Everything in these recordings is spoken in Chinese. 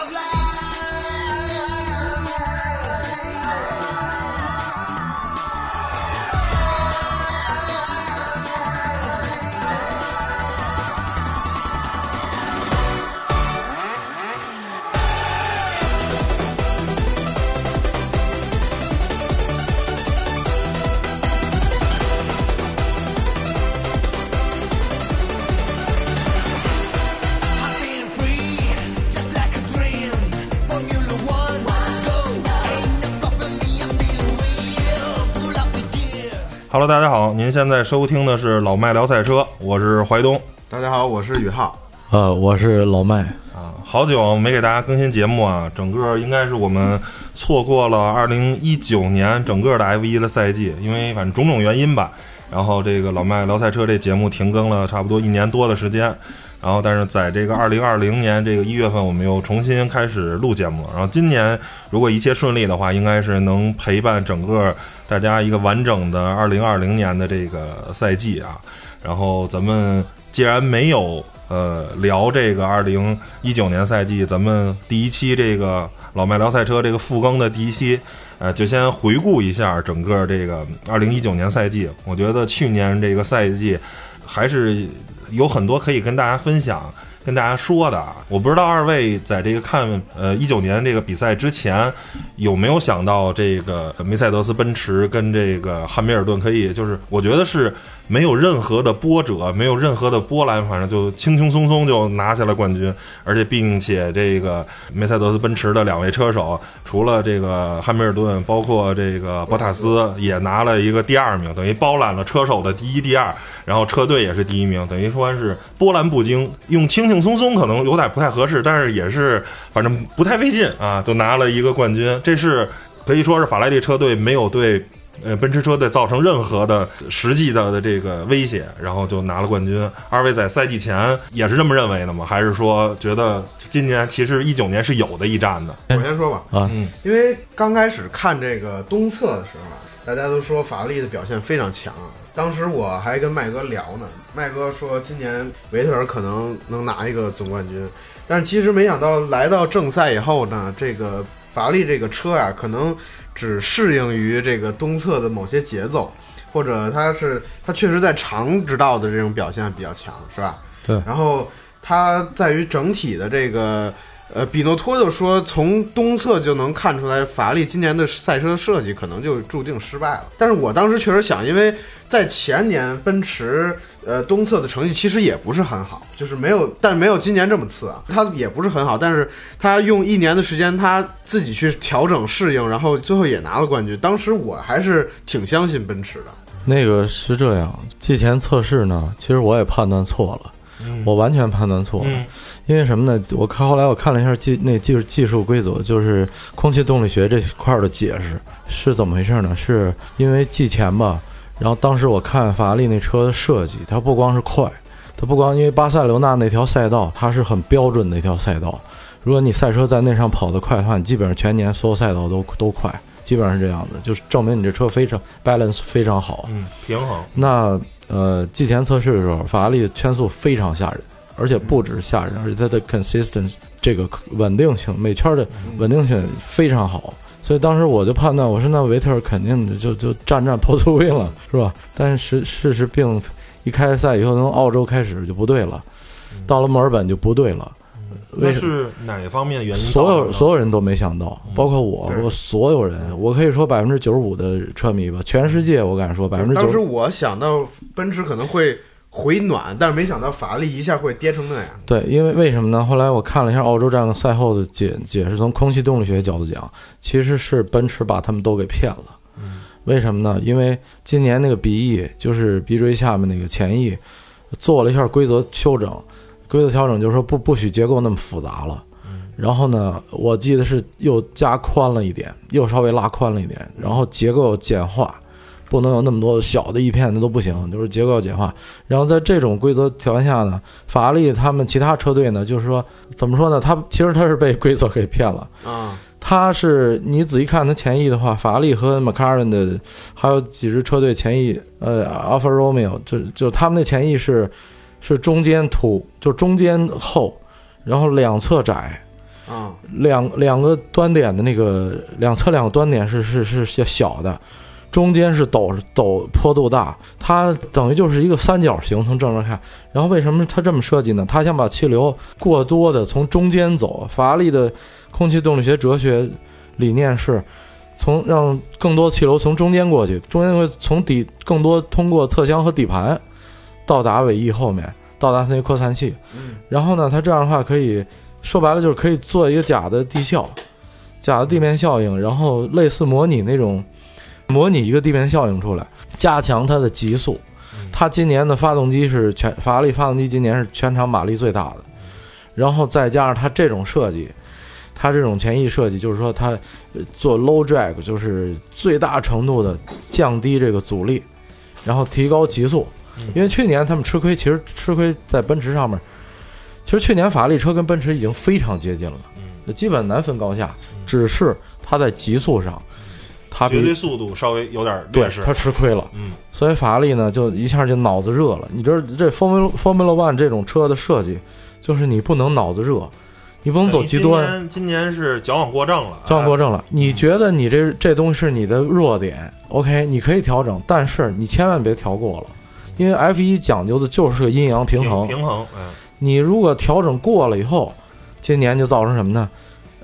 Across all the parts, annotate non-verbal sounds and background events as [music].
of life. 现在收听的是老麦聊赛车，我是怀东大家好，我是宇浩。呃，我是老麦，啊。好久没给大家更新节目啊，整个应该是我们错过了二零一九年整个的 F1 的赛季，因为反正种种原因吧，然后这个老麦聊赛车这节目停更了差不多一年多的时间。然后，但是在这个2020年这个一月份，我们又重新开始录节目了。然后今年如果一切顺利的话，应该是能陪伴整个大家一个完整的2020年的这个赛季啊。然后咱们既然没有呃聊这个2019年赛季，咱们第一期这个老麦聊赛车这个复更的第一期，呃，就先回顾一下整个这个2019年赛季。我觉得去年这个赛季还是。有很多可以跟大家分享、跟大家说的啊。我不知道二位在这个看呃一九年这个比赛之前，有没有想到这个梅赛德斯奔驰跟这个汉密尔顿可以，就是我觉得是没有任何的波折，没有任何的波澜，反正就轻轻松松就拿下了冠军。而且并且这个梅赛德斯奔驰的两位车手，除了这个汉密尔顿，包括这个博塔斯也拿了一个第二名，等于包揽了车手的第一、第二。然后车队也是第一名，等于说是波澜不惊。用轻轻松松可能有点不太合适，但是也是反正不太费劲啊，就拿了一个冠军。这是可以说是法拉利车队没有对呃奔驰车队造成任何的实际的的这个威胁，然后就拿了冠军。二位在赛季前也是这么认为的吗？还是说觉得今年其实一九年是有的一战的？我先说吧啊，嗯，因为刚开始看这个东侧的时候，大家都说法拉利的表现非常强。当时我还跟麦哥聊呢，麦哥说今年维特尔可能能拿一个总冠军，但是其实没想到来到正赛以后呢，这个法拉利这个车啊，可能只适应于这个东侧的某些节奏，或者它是它确实在长直道的这种表现比较强，是吧？对。然后它在于整体的这个。呃，比诺托就说，从东侧就能看出来，法拉利今年的赛车设计可能就注定失败了。但是我当时确实想，因为在前年奔驰呃东侧的成绩其实也不是很好，就是没有，但是没有今年这么次啊，他也不是很好。但是他用一年的时间，他自己去调整适应，然后最后也拿了冠军。当时我还是挺相信奔驰的。那个是这样，季前测试呢，其实我也判断错了，我完全判断错了。因为什么呢？我看后来我看了一下技那技术技术规则，就是空气动力学这块的解释是怎么回事呢？是因为季前吧，然后当时我看法拉利那车的设计，它不光是快，它不光因为巴塞罗那那条赛道它是很标准的一条赛道，如果你赛车在那上跑得快的话，你基本上全年所有赛道都都快，基本上是这样的，就是证明你这车非常 balance 非常好，嗯，平衡。那呃，季前测试的时候，法拉利的圈速非常吓人。而且不止吓人，而且它的 consistent 这个稳定性，每圈的稳定性非常好。所以当时我就判断，我说那维特尔肯定就就战战 o t win 了，是吧？但是事实并一开赛以后，从澳洲开始就不对了，到了墨尔本就不对了。那是哪方面原因？所有所有人都没想到，包括我，我所有人，我可以说百分之九十五的车迷吧，全世界我敢说百分之九。当时我想到奔驰可能会。回暖，但是没想到法拉利一下会跌成那样。对，因为为什么呢？后来我看了一下澳洲站赛后的解解释，从空气动力学角度讲，其实是奔驰把他们都给骗了。嗯，为什么呢？因为今年那个鼻翼就是鼻锥下面那个前翼，做了一下规则修整，规则调整就是说不不许结构那么复杂了。嗯，然后呢，我记得是又加宽了一点，又稍微拉宽了一点，然后结构简化。不能有那么多小的一片，那都不行，就是结构要简化。然后在这种规则条件下呢，法拉利他们其他车队呢，就是说怎么说呢？他其实他是被规则给骗了啊。他是你仔细看他前翼的话，法拉利和 McLaren 的还有几支车队前翼，呃，Alfa Romeo 就就他们的前翼是是中间凸，就中间厚，然后两侧窄，啊，两两个端点的那个两侧两个端点是是是是小的，中间是陡陡坡度大，它等于就是一个三角形，从正面看。然后为什么它这么设计呢？它想把气流过多的从中间走。法拉利的空气动力学哲学理念是，从让更多气流从中间过去，中间会从底更多通过侧箱和底盘到达尾翼后面，到达它那扩散器。然后呢，它这样的话可以说白了就是可以做一个假的地效，假的地面效应，然后类似模拟那种模拟一个地面效应出来，加强它的极速。它今年的发动机是全法拉利发动机今年是全场马力最大的，然后再加上它这种设计，它这种前翼设计就是说它呃做 low drag，就是最大程度的降低这个阻力，然后提高极速。因为去年他们吃亏，其实吃亏在奔驰上面。其实去年法拉利车跟奔驰已经非常接近了，就基本难分高下，只是它在极速上，绝对速度稍微有点劣势。对它吃亏了。嗯，所以法拉利呢，就一下就脑子热了。你知道这 Formula Formula One 这种车的设计，就是你不能脑子热，你不能走极端。今年今年是矫枉过正了，矫枉过正了。你觉得你这这东西是你的弱点，OK，你可以调整，但是你千万别调过了，因为 F 一讲究的就是个阴阳平平衡。平衡，嗯，你如果调整过了以后，今年就造成什么呢？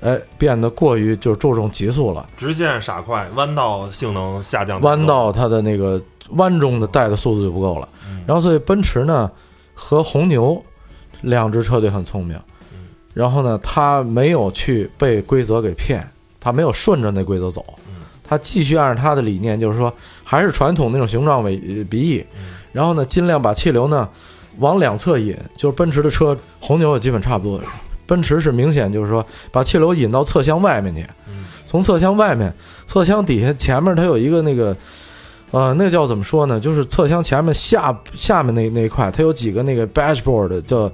哎，变得过于就注重极速了，直线傻快，弯道性能下降，弯道它的那个弯中的带的速度就不够了。嗯然后所以奔驰呢和红牛两支车队很聪明，嗯然后呢，他没有去被规则给骗，他没有顺着那规则走，嗯他继续按照他的理念，就是说还是传统那种形状为呃鼻翼，嗯然后呢，尽量把气流呢往两侧引，就是奔驰的车，红牛也基本差不多。奔驰是明显就是说把气流引到侧箱外面去，嗯。从侧箱外面，侧箱底下前面它有一个那个，呃，那叫怎么说呢？就是侧箱前面下下面那那一块，它有几个那个 dashboard，叫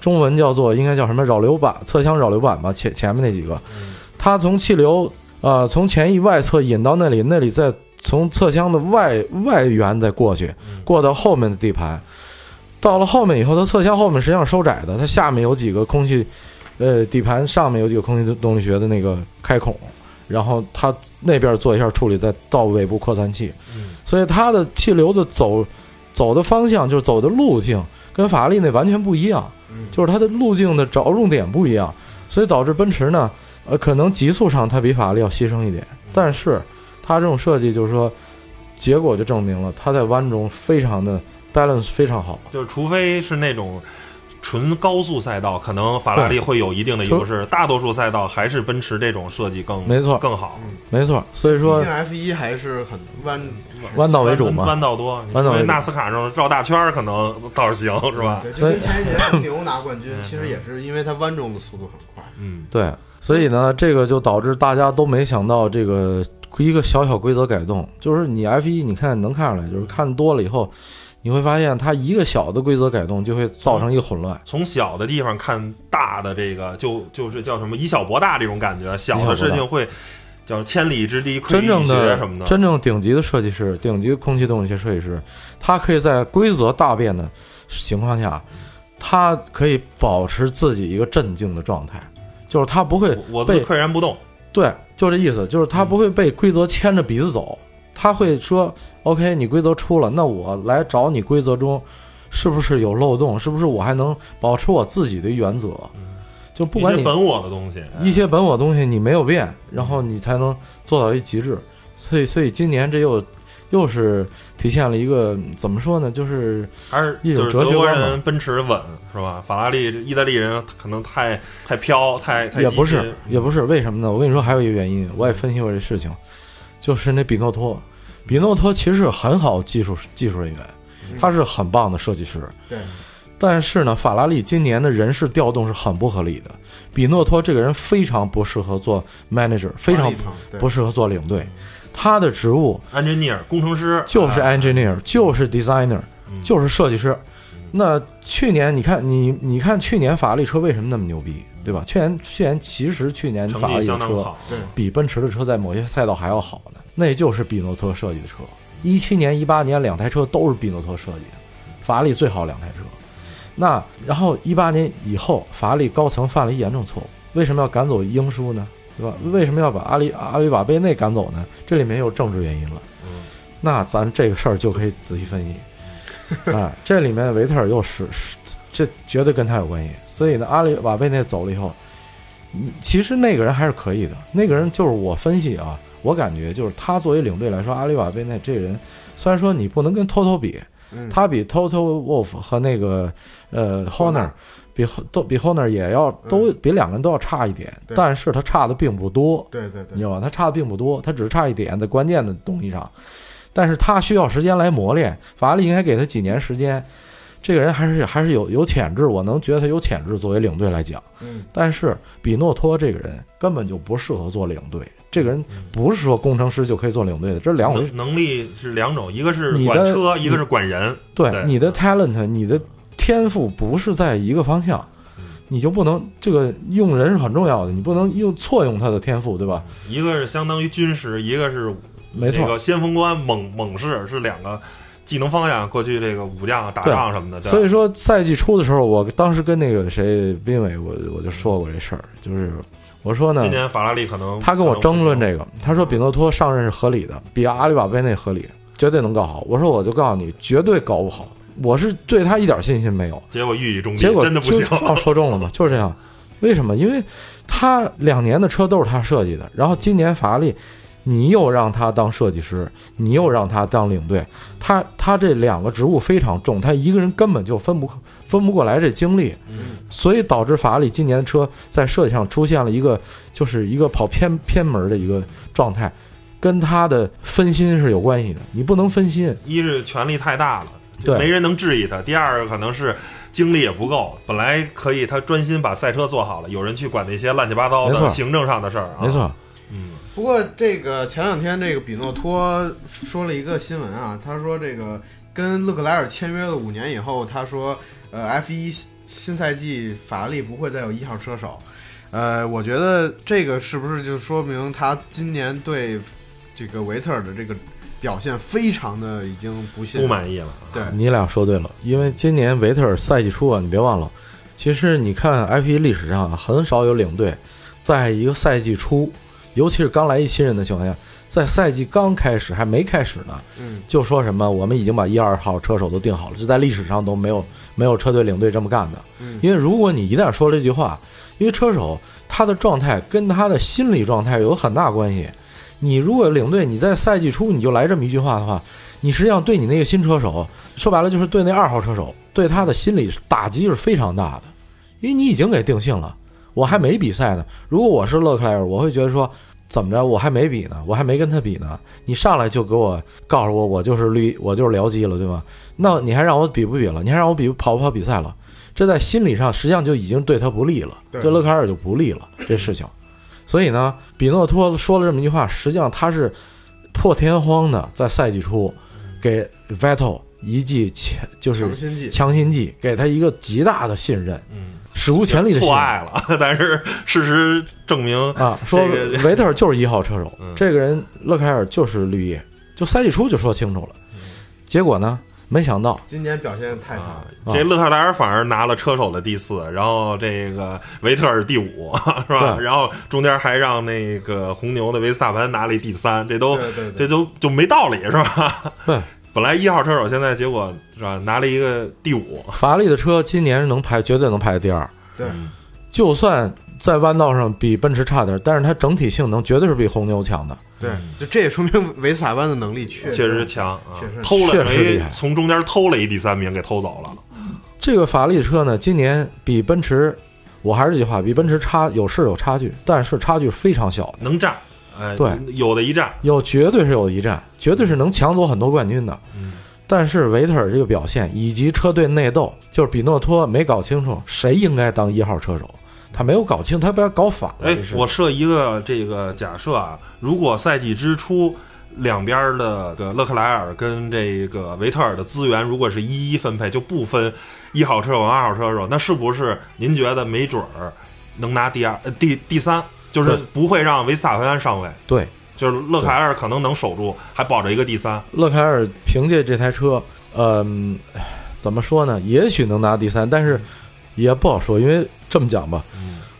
中文叫做应该叫什么扰流板，侧箱扰流板吧，前前面那几个，它从气流呃从前翼外侧引到那里，那里再从侧箱的外外缘再过去，过到后面的地盘。到了后面以后，它侧箱后面实际上收窄的，它下面有几个空气，呃，底盘上面有几个空气动力学的那个开孔，然后它那边做一下处理，再到尾部扩散器，嗯所以它的气流的走走的方向就是走的路径跟法拉利那完全不一样，嗯就是它的路径的着重点不一样，所以导致奔驰呢，呃，可能极速上它比法拉利要牺牲一点，但是它这种设计就是说，结果就证明了它在弯中非常的 balance 非常好。就是除非是那种纯高速赛道，可能法拉利会有一定的优势，大多数赛道还是奔驰这种设计更没错。更好，没错，所以说 F 一还是很弯弯道为主嘛，弯道多，弯道为纳斯卡上绕大圈儿可能倒是行，是吧？对，就跟前几年牛拿冠军，[laughs] 其实也是因为它弯中的速度很快。嗯，对，所以呢，这个就导致大家都没想到这个一个小小规则改动，就是你 F 一，你看能看出来，就是看多了以后，你会发现它一个小的规则改动就会造成一个混乱。从小的地方看大的这个，就就是叫什么以小博大这种感觉，小的事情会叫千里之堤溃真正于蚁穴的什么的，真正顶级的设计师，顶级空气动力学设计师，他可以在规则大变的情况下，他可以保持自己一个镇静的状态，就是他不会我被岿然不动，对，就这意思，就是他不会被规则牵着鼻子走，他会说：“OK，你规则出了，那我来找你规则中是不是有漏洞，是不是我还能保持我自己的原则？就不管你一些本我的东西，一些本我东西你没有变，然后你才能做到一极致。所以，所以今年这又又是体现了一个怎么说呢？就是还是一种哲学观人奔驰稳是吧？法拉利、意大利人可能太太飘，太太也不是也不是为什么呢？我跟你说，还有一个原因，我也分析过这事情，就是那比诺托，比诺托其实是很好技术技术人员，他是很棒的设计师，对，但是呢，法拉利今年的人事调动是很不合理的。比诺托这个人非常不适合做 manager，非常不适合做领队，他的职务 engineer 工程师。就是哎 engineer，就是 designer，嗯。就是设计师。那去年你看你你看去年法拉利车为什么那么牛逼，对吧？去年去年其实去年法拉利的车比奔驰的车在某些赛道还要好呢，那就是比诺托设计的车。一七年、一八年两台车都是比诺托设计的，法拉利最好两台车。那然后一八年以后，法拉利高层犯了一严重错误，为什么要赶走英叔呢？对吧？为什么要把阿里阿里瓦贝内赶走呢？这里面有政治原因了。嗯，那咱这个事儿就可以仔细分析。[laughs] 啊，这里面维特尔又是是，这绝对跟他有关系。所以呢，阿里瓦贝内走了以后，嗯其实那个人还是可以的。那个人就是我分析啊，我感觉就是他作为领队来说，阿里瓦贝内这个人，虽然说你不能跟 Toto 比，嗯他比 Toto Wolf 和那个呃 Horner 比都比 Horner 也要都比两个人都要差一点，但是他差的并不多，对对对你知道吧？他差的并不多，他只是差一点在关键的东西上，但是他需要时间来磨练。法拉利应该给他几年时间，这个人还是还是有有潜质，我能觉得他有潜质作为领队来讲。嗯但是比诺托这个人根本就不适合做领队，这个人不是说工程师就可以做领队的，这是两回事。能能力是两种，一个是管车，一个是管人。对对你的 talent，你的天赋不是在一个方向，你就不能这个用人是很重要的，你不能用错用他的天赋，对吧？一个是相当于军师，一个是没错这个先锋官猛猛士是两个技能方向。过去这个武将打仗什么的，所以说赛季初的时候，我当时跟那个谁斌伟，我我就说过这事儿，就是我说呢今，年法拉利可能他跟我争论，这个，他说比诺托上任是合理的，比阿里瓦贝内合理，绝对能搞好。我说我就告诉你，绝对搞不好，我是对他一点信心没有。结果予以中结击，果就真的不行。哦，说中了吗，就是这样。为什么？因为他两年的车都是他设计的，然后今年法拉利，你又让他当设计师，你又让他当领队，他他这两个职务非常重，他一个人根本就分不分不过来这精力，嗯所以导致法拉利今年的车在设计上出现了一个就是一个跑偏偏门的一个状态，跟他的分心是有关系的。你不能分心，一是权力太大了，对没人能质疑他；第二个可能是精力也不够，本来可以他专心把赛车做好了，有人去管那些乱七八糟的行政上的事儿啊。没，错，嗯，不过这个前两天这个比诺托说了一个新闻啊，他说这个跟勒克莱尔签约了五年以后，他说呃 F 一新赛季法拉利不会再有一号车手。呃，我觉得这个是不是就说明他今年对这个维特尔的这个表现非常的已经不信不满意了。对，你俩说对了，因为今年维特尔赛季初啊，你别忘了，其实你看 F 1历史上啊，很少有领队在一个赛季初，尤其是刚来一新人的情况下，在赛季刚开始还没开始呢，嗯，就说什么我们已经把一二号车手都定好了，这在历史上都没有没有车队领队这么干的。嗯因为如果你一旦说这句话，因为车手他的状态跟他的心理状态有很大关系。你如果领队你在赛季初你就来这么一句话的话，你实际上对你那个新车手说白了就是对那二号车手对他的心理打击是非常大的，因为你已经给定性了，我还没比赛呢。如果我是勒克莱尔，我会觉得说。怎么着？我还没比呢，我还没跟他比呢。你上来就给我告诉我，我就是绿，我就是僚机了，对吗？那你还让我比不比了？你还让我比跑不跑比赛了？这在心理上实际上就已经对他不利了，对对勒克莱尔就不利了这事情。所以呢，比诺托说了这么一句话，实际上他是破天荒的在赛季初给 Vettel 一记强，就是强心剂，强心剂，给他一个极大的信任，嗯，史无前例的错爱了，[laughs] 但是事实证明，啊，说维特尔就是一号车手，嗯这个人勒克莱尔就是绿叶，就赛季初就说清楚了。结果呢，没想到今年表现太差这勒克莱尔反而拿了车手的第四，然后这个维特尔第五，[laughs] 是吧？然后中间还让那个红牛的维斯塔潘拿了一第三，这都对对对这都就没道理，是吧？对，[laughs] 本来一号车手，现在结果是吧，拿了一个第五，法拉利的车今年能排，绝对能排第二。对嗯就算在弯道上比奔驰差点，但是它整体性能绝对是比红牛强的。对，就这也说明维斯塔潘的能力确确实强啊确实，偷了没确实厉害从中间偷了一第三名给偷走了。这个法拉利车呢，今年比奔驰，我还是这句话，比奔驰差有是有差距，但是差距非常小，能战，哎，对，有的一战，有绝对是有一战，绝对是能抢走很多冠军的。嗯但是维特尔这个表现以及车队内斗，就是比诺托没搞清楚谁应该当一号车手，他没有搞清，他把他搞反了。哎我设一个这个假设啊，如果赛季之初两边的这个勒克莱尔跟这个维特尔的资源如果是一一分配，就不分一号车手、二号车手，那是不是您觉得没准儿能拿第二、呃第第三？就是不会让维斯塔潘上位，对。就是勒克莱尔可能能守住，还保着一个第三。勒克莱尔凭借这台车，嗯、怎么说呢？也许能拿第三，但是也不好说，因为这么讲吧，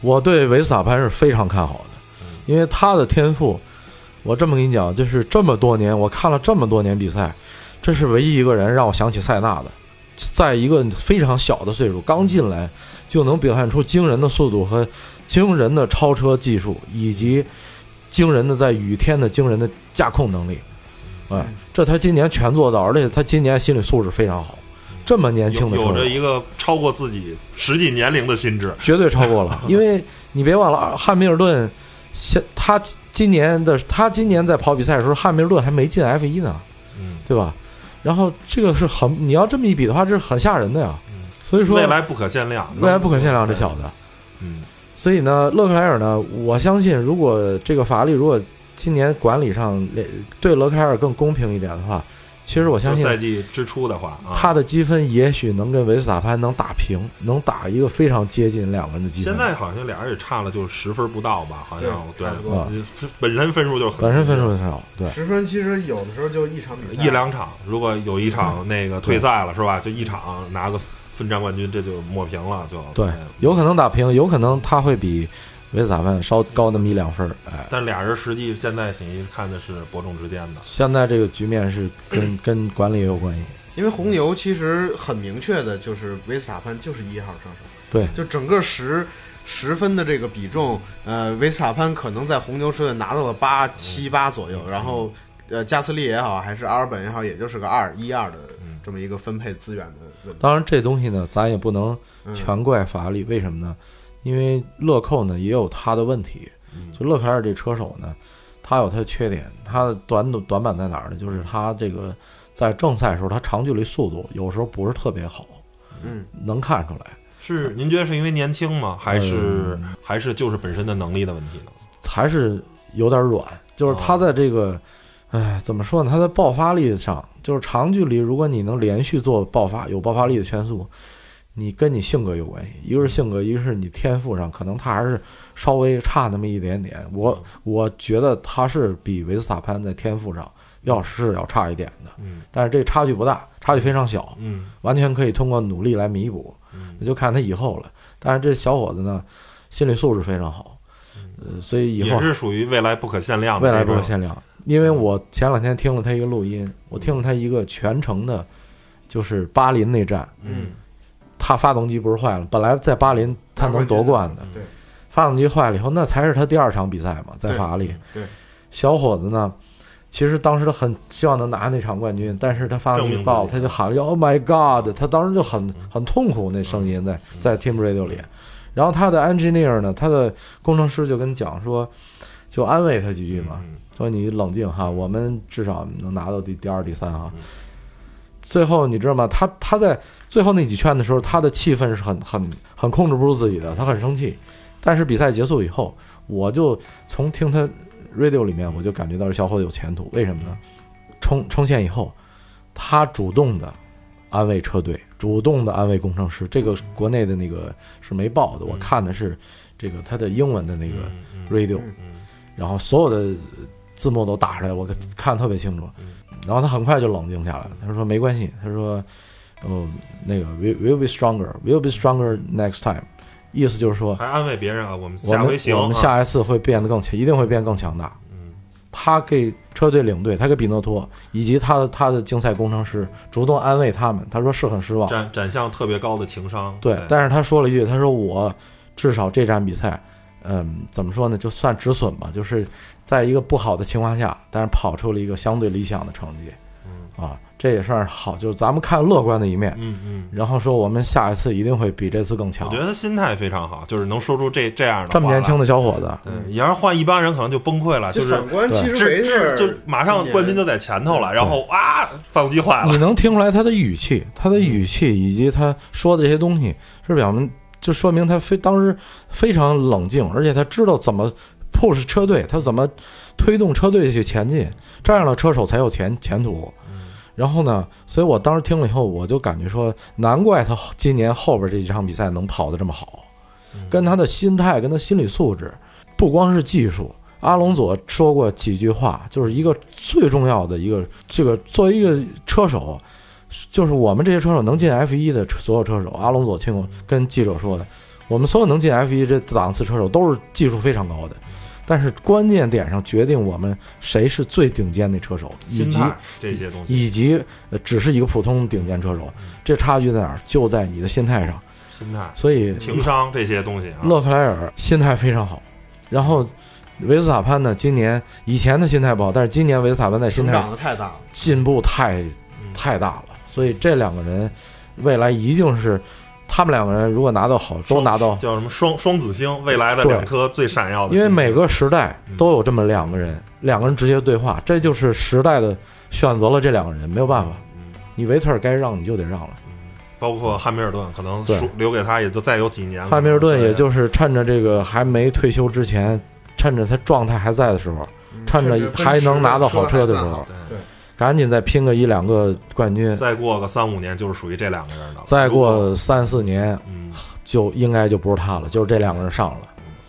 我对维斯塔潘是非常看好的，因为他的天赋，我这么跟你讲，就是这么多年我看了这么多年比赛，这是唯一一个人让我想起塞纳的，在一个非常小的岁数刚进来就能表现出惊人的速度和惊人的超车技术，以及惊人的在雨天的惊人的驾控能力，哎，这他今年全做到，而且他今年心理素质非常好。这么年轻的有着一个超过自己实际年龄的心智，绝对超过了。[laughs] 因为你别忘了，汉密尔顿，现他今年的他今年在跑比赛的时候，汉密尔顿还没进 F 一呢，嗯，对吧？然后这个是很，你要这么一比的话，这是很吓人的呀。所以说未来不可限量，未来不可限量，这小子。嗯，所以呢，勒克莱尔呢，我相信，如果这个法拉利如果今年管理上对勒克莱尔更公平一点的话。其实我相信，赛季之初的话，他的积分也许能跟维斯塔潘能打平，能打一个非常接近两个人的积分。现在好像俩人也差了就十分不到吧？好像对，本身分数就本身分数很少，对，十分其实有的时候就一场比赛，一两场，如果有一场那个退赛了是吧？就一场拿个分站冠军，这就抹平了，就对，有可能打平，有可能他会比。维斯塔潘稍高那么一两分儿，哎，但俩人实际现在等于看的是伯仲之间的。现在这个局面是跟 [clears throat] 跟管理也有关系，因为红牛其实很明确的就是维斯塔潘就是一号车手，对，就整个十十分的这个比重，呃，维斯塔潘可能在红牛车队拿到了八七八左右，然后呃，加斯利也好，还是阿尔本也好，也就是个二一二的这么一个分配资源的。当然，这东西呢，咱也不能全怪法拉利，为什么呢？因为乐扣呢也有他的问题，就勒克莱尔这车手呢，他有他的缺点，他的短短板在哪儿呢？就是他这个在正赛的时候，他长距离速度有时候不是特别好，嗯，能看出来。是您觉得是因为年轻吗？还是还是就是本身的能力的问题呢？还是有点软，就是他在这个，哎，怎么说呢？他在爆发力上，就是长距离，如果你能连续做爆发，有爆发力的圈速。你跟你性格有关系，一个是性格，一个是你天赋上，可能他还是稍微差那么一点点。我我觉得他是比维斯塔潘在天赋上要是要差一点的，嗯，但是这差距不大，差距非常小，嗯，完全可以通过努力来弥补，那就看他以后了。但是这小伙子呢，心理素质非常好，呃，所以以后也是属于未来不可限量的，未来不可限量。因为我前两天听了他一个录音，我听了他一个全程的，就是巴林内战，嗯。他发动机不是坏了，本来在巴林他能夺冠的，对，发动机坏了以后，那才是他第二场比赛嘛，在法拉利。对，小伙子呢，其实当时他很希望能拿那场冠军，但是他发动机爆了，他就喊了 “Oh my God”，他当时就很很痛苦，那声音在在 Team Radio 里。然后他的 engineer 呢，他的工程师就跟讲说，就安慰他几句嘛，说你冷静哈，我们至少能拿到第第二、第三啊。最后你知道吗？他他在最后那几圈的时候，他的气氛是很很很控制不住自己的，他很生气。但是比赛结束以后，我就从听他 radio 里面，我就感觉到这小伙子有前途。为什么呢？冲冲线以后，他主动的安慰车队，主动的安慰工程师。这个国内的那个是没报的，我看的是这个他的英文的那个 radio，然后所有的字幕都打出来，我看特别清楚。然后他很快就冷静下来了。他说：“没关系。”他说：“哦，那个 we will be stronger, will be stronger next time。”意思就是说，还安慰别人啊，我们下回行，我们下一次会变得更强，一定会变更强大。嗯，他给车队领队，他给比诺托以及他的他的竞赛工程师主动安慰他们。他说是很失望，展展现特别高的情商。对，但是他说了一句：“他说我至少这站比赛，嗯，怎么说呢？就算止损吧，就是。”在一个不好的情况下，但是跑出了一个相对理想的成绩，嗯。啊，这也算是好，就是咱们看乐观的一面，嗯嗯，然后说我们下一次一定会比这次更强。我觉得他心态非常好，就是能说出这这样的这么年轻的小伙子，对，要是换一般人可能就崩溃了，就是反观其实没事，就马上冠军就在前头了，然后啊，发动机坏了，你能听出来他的语气，他的语气以及他说的这些东西，是表明就说明他非当时非常冷静，而且他知道怎么。push 车队，他怎么推动车队去前进？这样的车手才有前前途。然后呢，所以我当时听了以后，我就感觉说，难怪他今年后边这几场比赛能跑得这么好，跟他的心态、跟他心理素质，不光是技术。阿隆佐说过几句话，就是一个最重要的一个，这个作为一个车手，就是我们这些车手能进 F 一的所有车手，阿隆佐亲跟记者说的。我们所有能进 F 一这档次车手都是技术非常高的，但是关键点上决定我们谁是最顶尖的车手，以及这些东西，以及呃只是一个普通顶尖车手，这差距在哪儿？就在你的心态上。心态、所以情商这些东西啊，勒克莱尔心态非常好，然后维斯塔潘呢，今年以前的心态不好，但是今年维斯塔潘在心成态长的太大了。进步太太大了，所以这两个人未来一定是他们两个人如果拿到好，都拿到，叫什么双双子星，未来的两颗最闪耀的。因为每个时代都有这么两个人，两个人直接对话，这就是时代的选择了这两个人，没有办法，你维特尔该让你就得让了。包括汉密尔顿，可能对。留给他也就再有几年。了。汉密尔顿也就是趁着这个还没退休之前，趁着他状态还在的时候，趁着还能拿到好车的时候，对赶紧再拼个一两个冠军，再过个三五年就是属于这两个人的了。再过三四年嗯，就应该就不是他了，就是这两个人上了。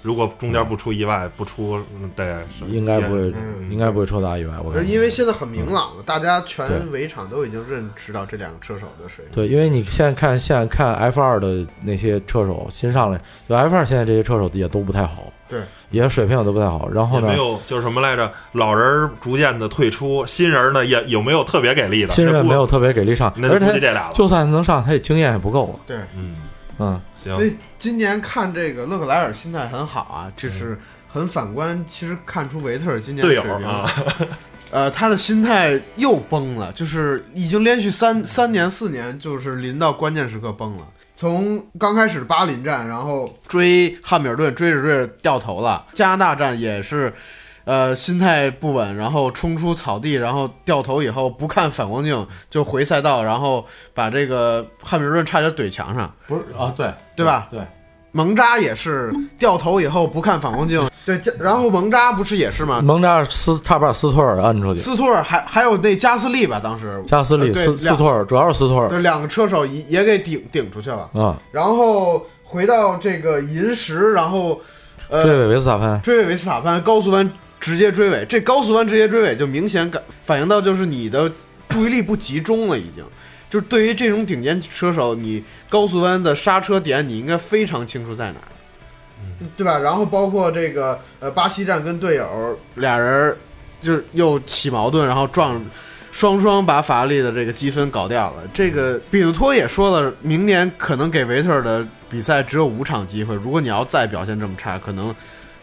如果中间不出意外，不出嗯对，是应该不会，嗯应该不会出大意外。我感觉因为现在很明朗了，大家全围场都已经认识到这两个车手的水平。对，因为你现在看现在看 F 二的那些车手新上来，就 F 二现在这些车手也都不太好，对，也水平也都不太好。然后呢没，有就是什么来着，老人逐渐的退出，新人呢也有没有特别给力的？新人没有特别给力上，那就而且这俩了。就算能上，他也经验也不够啊。对，嗯，嗯，行。所，以今年看这个勒克莱尔心态很好啊，这是很反观，其实看出维特尔今年队水平友啊，[laughs] 呃，他的心态又崩了，就是已经连续三三年四年，就是临到关键时刻崩了。从刚开始巴林站，然后追汉密尔顿，追着追着掉头了。加拿大站也是，呃，心态不稳，然后冲出草地，然后掉头以后不看反光镜就回赛道，然后把这个汉密尔顿差点怼墙上。不是啊，对对吧？对，蒙扎也是掉头以后不看反光镜，对，然后蒙扎不是也是吗？蒙扎斯差点把斯托尔摁出去，斯托尔还还有那加斯利吧，当时。加斯利斯斯托尔主要是斯托尔。对两个车手也也给顶顶出去了。啊，然后回到这个银石，然后呃追尾维斯塔潘，追尾维斯塔潘高速弯直接追尾，这高速弯直接追尾就明显感反映到就是你的注意力不集中了，已经。就是对于这种顶尖车手，你高速弯的刹车点你应该非常清楚在哪儿，对吧？然后包括这个呃巴西站跟队友俩人就是又起矛盾，然后撞。双双把法拉利的这个积分搞掉了。这个比努托也说了，明年可能给维特尔的比赛只有五场机会。如果你要再表现这么差，可能，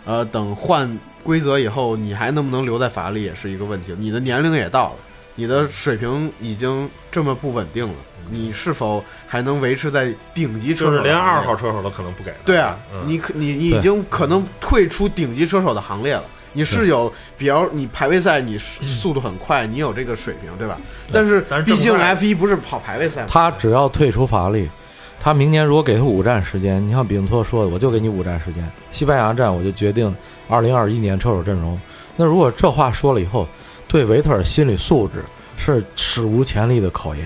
呃，等换规则以后，你还能不能留在法拉利也是一个问题。你的年龄也到了，你的水平已经这么不稳定了，你是否还能维持在顶级车手就是连二号车手都可能不给他。对啊，嗯你可你你已经可能退出顶级车手的行列了。你是有，比如你排位赛你速度很快，你有这个水平，对吧？但是毕竟 F 一不是跑排位赛嘛，他只要退出法拉利，他明年如果给他五站时间，你像比努托说的，我就给你五站时间，西班牙站我就决定二零二一年车手阵容。那如果这话说了以后，对维特尔心理素质是史无前例的考验，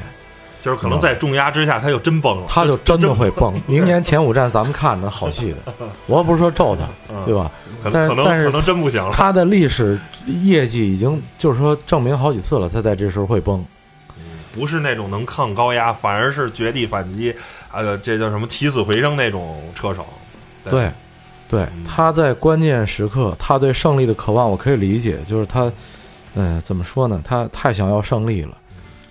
就是可能在重压之下，他就真崩了。他就真的会崩。[laughs] 明年前五站咱们看着好戏的，[laughs] 我不是说咒他，对吧？但是但是可能可能真不行了。他的历史业绩已经就是说证明好几次了，他在这时候会崩。不是那种能抗高压，反而是绝地反击，呃，这叫什么起死回生那种车手。对，对，嗯他在关键时刻，他对胜利的渴望，我可以理解，就是他，嗯，怎么说呢？他太想要胜利了。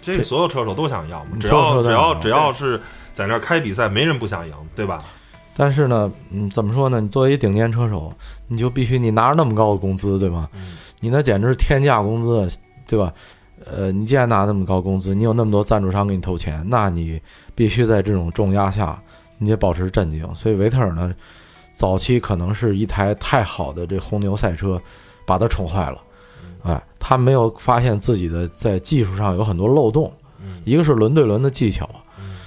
这所有车手都想要嘛，只要只要只要是在那儿开比赛，没人不想赢，对吧？但是呢，嗯，怎么说呢？你作为一顶尖车手，你就必须你拿着那么高的工资，对吧？嗯你那简直是天价工资，对吧？呃，你既然拿那么高工资，你有那么多赞助商给你投钱，那你必须在这种重压下，你得保持镇静。所以维特尔呢，早期可能是一台太好的这红牛赛车，把他宠坏了。哎，他没有发现自己的在技术上有很多漏洞，嗯一个是轮对轮的技巧，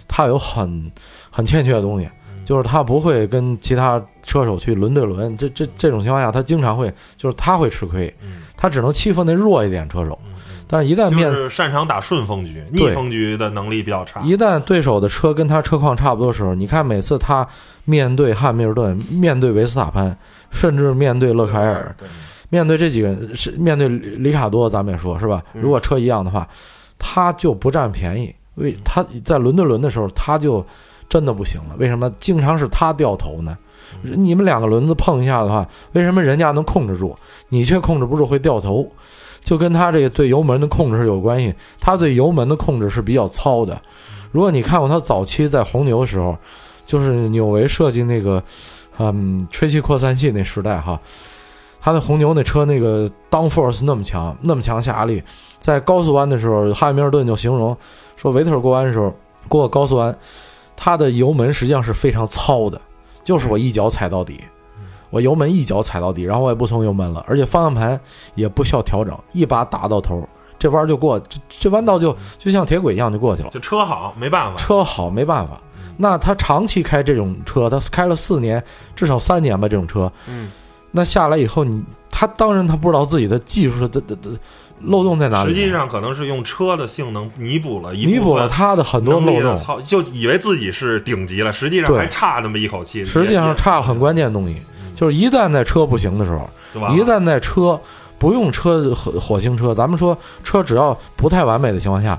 他有很很欠缺的东西，就是他不会跟其他车手去轮对轮。这这这种情况下，他经常会就是他会吃亏，嗯他只能欺负那弱一点车手。但是，一旦就面是擅长打顺风局，逆对风局的能力比较差。一旦对手的车跟他车况差不多的时候，你看每次他面对汉密尔顿、面对维斯塔潘，甚至面对勒克莱尔，面对这几个人，是面对里卡多，咱们也说是吧？嗯如果车一样的话，他就不占便宜。为他在轮对轮的时候，他就真的不行了。为什么经常是他掉头呢？你们两个轮子碰一下的话，为什么人家能控制住，你却控制不住会掉头？就跟他这个对油门的控制是有关系。他对油门的控制是比较糙的。如果你看过他早期在红牛的时候，就是纽维设计那个，嗯，吹气扩散器那时代哈，他的红牛那车那个 downforce 那么强，那么强下压力，在高速弯的时候，汉密尔顿就形容说，维特尔过弯的时候过高速弯，他的油门实际上是非常糙的。就是我一脚踩到底，我油门一脚踩到底，然后我也不松油门了，而且方向盘也不需要调整，一把打到头，这弯就过，这这弯道就就像铁轨一样就过去了。就车好没办法，车好没办法。那他长期开这种车，他开了四年，至少三年吧，这种车。嗯，那下来以后，你他当然他不知道自己的技术的的的。漏洞在哪里？实际上可能是用车的性能弥补了，弥补了他的很多漏洞，就以为自己是顶级了，实际上还差那么一口气。实际上差了很关键的东西，就是一旦在车不行的时候，一旦在车不用车火火星车，咱们说车只要不太完美的情况下，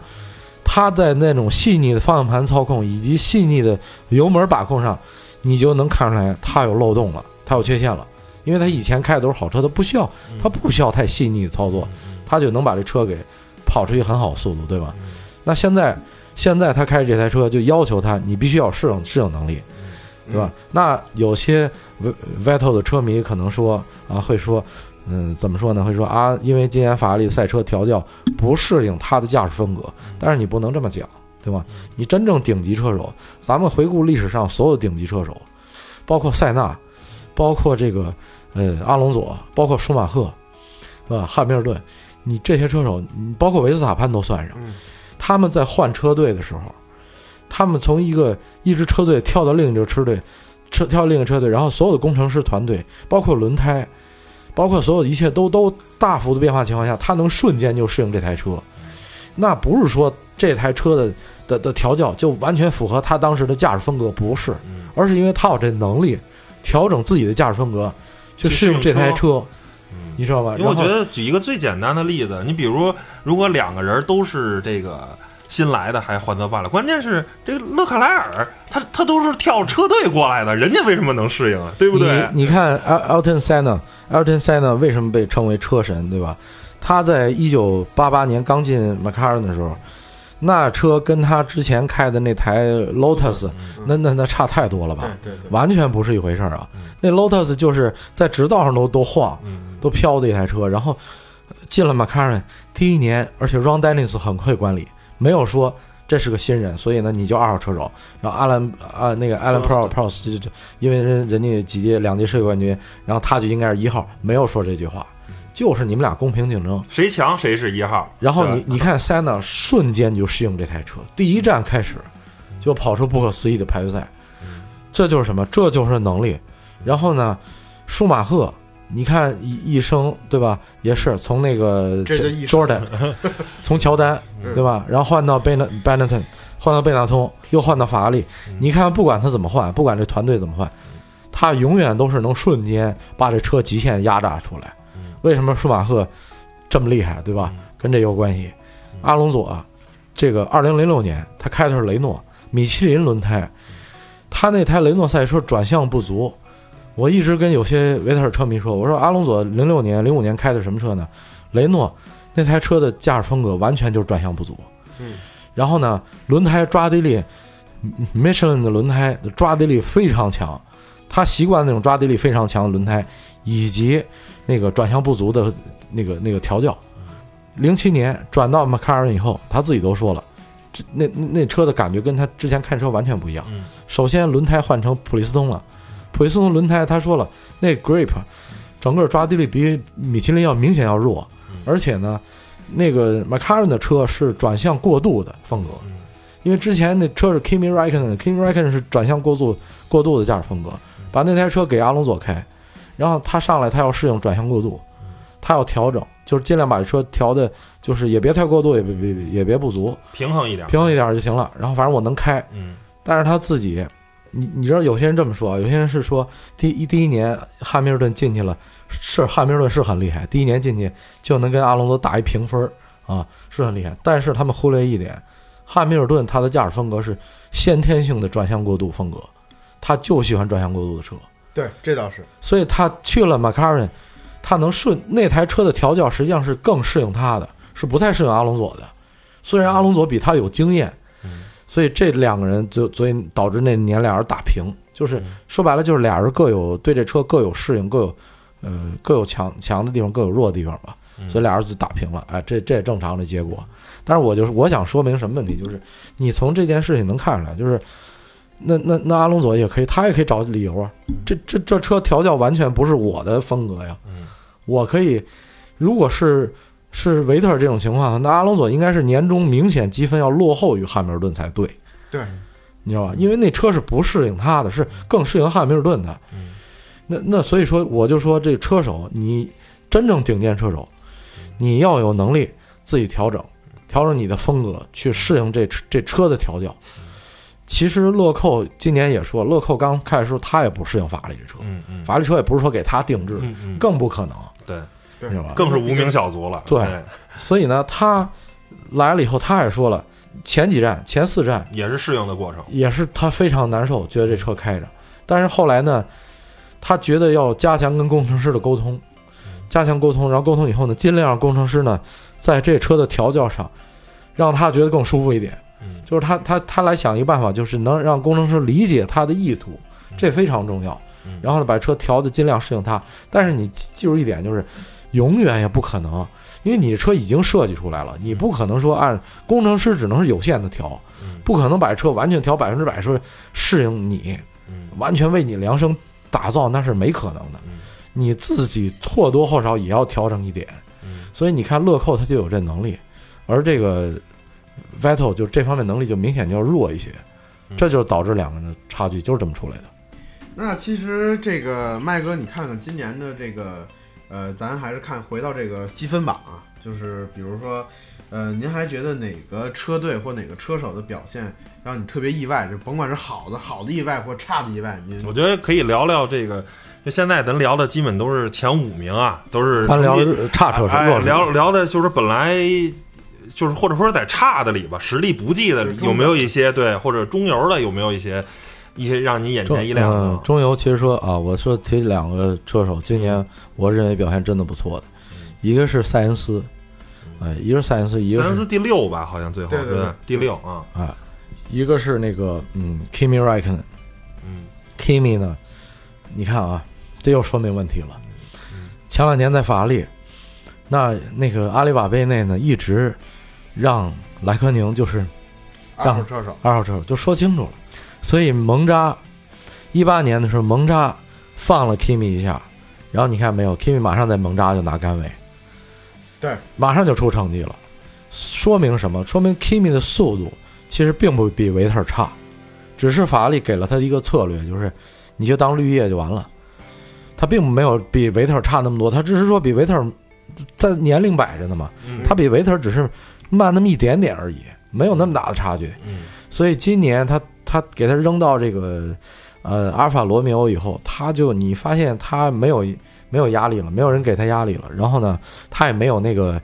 它在那种细腻的方向盘操控以及细腻的油门把控上，你就能看出来它有漏洞了，它有缺陷了，因为它以前开的都是好车，它不需要，它不需要太细腻的操作。他就能把这车给跑出去很好速度，对吧？那现在现在他开这台车就要求他，你必须要适应适应能力，对吧？那有些 Vettel 的车迷可能说啊，会说，嗯，怎么说呢？会说啊，因为今年法拉利赛车调教不适应他的驾驶风格。但是你不能这么讲，对吧？你真正顶级车手，咱们回顾历史上所有顶级车手，包括塞纳，包括这个呃阿隆索，包括舒马赫，是吧？汉密尔顿。你这些车手，你包括维斯塔潘都算上，他们在换车队的时候，他们从一个一支车队跳到另一支车队，车跳另一个车队，然后所有的工程师团队，包括轮胎，包括所有一切都都大幅度变化情况下，他能瞬间就适应这台车，那不是说这台车的的的调教就完全符合他当时的驾驶风格，不是，而是因为他有这能力调整自己的驾驶风格，去适应这台车。你知道吧？因为我觉得举一个最简单的例子，你比如如果两个人都是这个新来的，还换则罢了。关键是这个勒克莱尔，他他都是跳车队过来的，人家为什么能适应啊？对不对？你看，Elton Senna，Elton Senna 为什么被称为车神？对吧？他在一九八八年刚进 McLaren 的时候。那车跟他之前开的那台 Lotus，那那那差太多了吧？对对，完全不是一回事儿啊！那 Lotus 就是在直道上都都晃，都飘的一台车。然后进了 McLaren，第一年，而且 Ron Dennis 很会管理，没有说这是个新人，所以呢你就二号车手。然后阿兰啊那个 Alan Prost 就就因为人人家几届两届世界冠军，然后他就应该是一号，没有说这句话。就是你们俩公平竞争，谁强谁是一号。然后你你看塞纳瞬间就适应这台车，第一站开始就跑出不可思议的排位赛，这就是什么？这就是能力。然后呢，舒马赫，你看一一生对吧？也是从那个 Jordan，[laughs] 从乔丹对吧？然后换到贝纳贝纳顿，换到贝纳通，又换到法拉利。你看不管他怎么换，不管这团队怎么换，他永远都是能瞬间把这车极限压榨出来。为什么舒马赫这么厉害，对吧？跟这有关系。阿隆索，这个二零零六年他开的是雷诺米其林轮胎，他那台雷诺赛车转向不足。我一直跟有些维特尔车迷说，我说阿隆索零六年、零五年开的什么车呢？雷诺那台车的驾驶风格完全就是转向不足。嗯。然后呢，轮胎抓地力，Michelin 的轮胎抓地力非常强，他习惯那种抓地力非常强的轮胎，以及。那个转向不足的那个那个调教，零七年转到 McLaren 以后，他自己都说了，这那那车的感觉跟他之前开车完全不一样。首先轮胎换成普利司通了，普利司通轮胎他说了，那 grip 整个抓地力比米其林要明显要弱，而且呢，那个 McLaren 的车是转向过度的风格，因为之前那车是 Kimi r a c k o n k i m i r a c k o n 是转向过度过度的驾驶风格，把那台车给阿隆佐开。然后他上来，他要适应转向过度，他要调整，就是尽量把这车调的，就是也别太过度，也别别也别不足，平衡一点，平衡一点就行了。然后反正我能开，嗯。但是他自己，你你知道有些人这么说啊，有些人是说第一第一年汉密尔顿进去了，是汉密尔顿是很厉害，第一年进去就能跟阿隆索打一平分啊，是很厉害。但是他们忽略一点，汉密尔顿他的驾驶风格是先天性的转向过渡风格，他就喜欢转向过渡的车，对，这倒是。所以他去了 McLaren，他能顺那台车的调教，实际上是更适应他的，是不太适应阿隆索的。虽然阿隆索比他有经验，所以这两个人就所以导致那年俩人打平，就是说白了就是俩人各有对这车各有适应，各有呃各有强强的地方，各有弱的地方吧。所以俩人就打平了，哎，这这也正常的结果。但是我就是我想说明什么问题，就是你从这件事情能看出来，就是那那那阿隆索也可以，他也可以找理由啊。这这这车调教完全不是我的风格呀。我可以，如果是是维特尔这种情况，那阿隆索应该是年终明显积分要落后于汉密尔顿才对。对，你知道吧？因为那车是不适应他的，是更适应汉密尔顿的。那那所以说，我就说这车手，你真正顶尖车手。你要有能力自己调整，调整你的风格，去适应这这车的调教。其实乐扣今年也说，乐扣刚开始时候他也不适应法拉利车，法拉利车也不是说给他定制，更不可能。对，更是无名小卒了。对，所以呢，他来了以后，他也说了，前几站、前四站也是适应的过程，也是他非常难受，觉得这车开着。但是后来呢，他觉得要加强跟工程师的沟通。加强沟通，然后沟通以后呢，尽量让工程师呢，在这车的调教上，让他觉得更舒服一点。嗯，就是他他他来想一个办法，就是能让工程师理解他的意图，这非常重要。然后呢，把车调的尽量适应他。但是你记住一点，就是永远也不可能，因为你车已经设计出来了，你不可能说按工程师只能是有限的调，不可能把车完全调百分之百说适应你，完全为你量身打造，那是没可能的。你自己或多或少也要调整一点，所以你看乐扣它就有这能力，而这个 Vettel 就这方面能力就明显就要弱一些，这就导致两个人的差距就是这么出来的。那其实这个麦哥，你看看今年的这个，呃，咱还是看回到这个积分榜啊，就是比如说，呃，您还觉得哪个车队或哪个车手的表现让你特别意外？就甭管是好的好的意外或差的意外，您我觉得可以聊聊这个。就现在咱聊的基本都是前五名啊，都是咱聊差车手，聊聊的就是本来就是或者说在差的里吧，实力不济的有没有一些对，或者中游的有没有一些一些让你眼前一亮嗯？中游其实说啊，我说提两个车手，今年我认为表现真的不错的，一个是塞恩斯，哎，一个是塞恩斯，一个是塞恩斯第六吧，好像最后对对第六啊啊，一个是那个嗯，Kimi r a i k o n 嗯，Kimi 呢，你看啊。这又说明问题了。前两年在法拉利，那那个阿里瓦贝内呢，一直让莱科宁就是二号车手，二号车手就说清楚了。所以蒙扎一八年的时候，蒙扎放了 Kimi 一下，然后你看没有，Kimi 马上在蒙扎就拿杆位，对，马上就出成绩了。说明什么？说明 Kimi 的速度其实并不比维特差，只是法拉利给了他一个策略，就是你就当绿叶就完了。他并没有比维特尔差那么多，他只是说比维特尔在年龄摆着呢嘛，他比维特尔只是慢那么一点点而已，没有那么大的差距。所以今年他他给他扔到这个呃阿尔法罗密欧以后，他就你发现他没有没有压力了，没有人给他压力了，然后呢，他也没有那个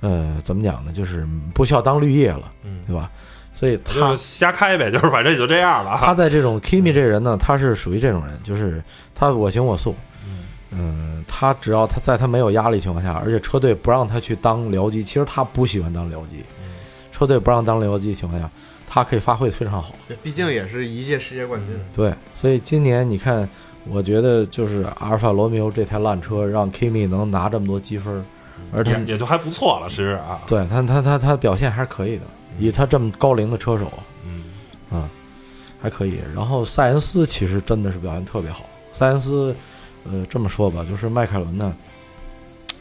呃怎么讲呢，就是不需要当绿叶了，对吧？所以他瞎开呗，就是反正也就这样了。他在这种 Kimi 这人呢，他是属于这种人，就是他我行我素。嗯，他只要他在他没有压力情况下，而且车队不让他去当僚机，其实他不喜欢当僚机。车队不让当僚机情况下，他可以发挥的非常好。这毕竟也是一届世界冠军。对，所以今年你看，我觉得就是阿尔法罗密欧这台烂车让 Kimi 能拿这么多积分，而且也就还不错了，其实啊。对他，他他他表现还是可以的。以他这么高龄的车手，嗯，啊，还可以。然后塞恩斯其实真的是表现特别好。塞恩斯，呃，这么说吧，就是迈凯伦呢，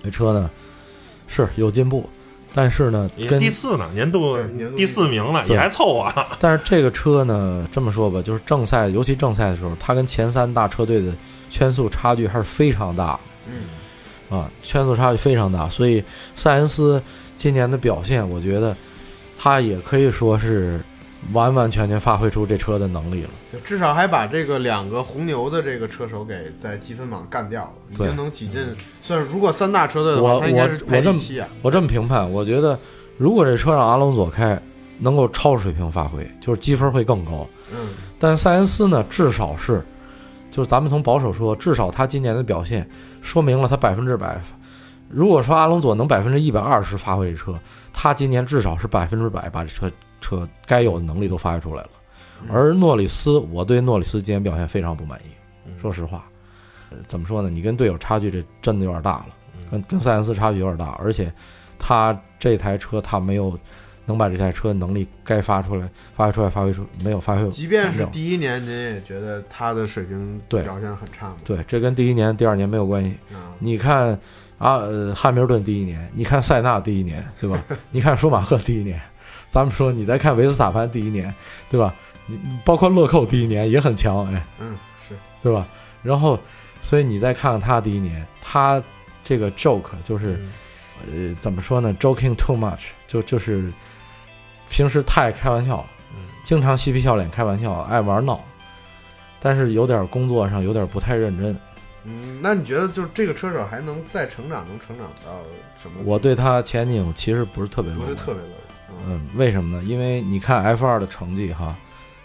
这车呢是有进步，但是呢，跟第四呢，年度第四名了，也还凑合。[laughs] 但是这个车呢，这么说吧，就是正赛，尤其正赛的时候，它跟前三大车队的圈速差距还是非常大。嗯，啊，圈速差距非常大，所以塞恩斯今年的表现，我觉得。他也可以说是完完全全发挥出这车的能力了，就至少还把这个两个红牛的这个车手给在积分榜干掉了，已经能挤进。算是如果三大车队的话，他应该是排第七啊。我这么评判，我觉得如果这车让阿隆索开，能够超水平发挥，就是积分会更高。嗯，但塞恩斯呢，至少是，就是咱们从保守说，至少他今年的表现说明了他百分之百。如果说阿隆索能百分之一百二十发挥这车，他今年至少是百分之百把这车车该有的能力都发挥出来了。而诺里斯，我对诺里斯今年表现非常不满意，说实话，呃，怎么说呢？你跟队友差距这真的有点大了，跟跟塞恩斯差距有点大，而且他这台车他没有能把这台车能力该发出来发挥出来发挥出没有发挥，即便是第一年，您也觉得他的水平对表现很差吗？对，这跟第一年、第二年没有关系。啊，你看啊，呃，汉密尔顿第一年，你看塞纳第一年，对吧？[laughs] 你看舒马赫第一年，咱们说你再看维斯塔潘第一年，对吧？你你包括乐扣第一年也很强，哎，嗯，是，对吧？然后，所以你再看看他第一年，他这个 joke 就是，呃，怎么说呢？joking too much，就就是平时太爱开玩笑了，经常嬉皮笑脸开玩笑，爱玩闹，但是有点工作上有点不太认真。嗯，那你觉得就是这个车手还能再成长，能成长到什么？我对他前景其实不是特别乐观，不是特别乐观。嗯嗯，为什么呢？因为你看 F 二的成绩哈，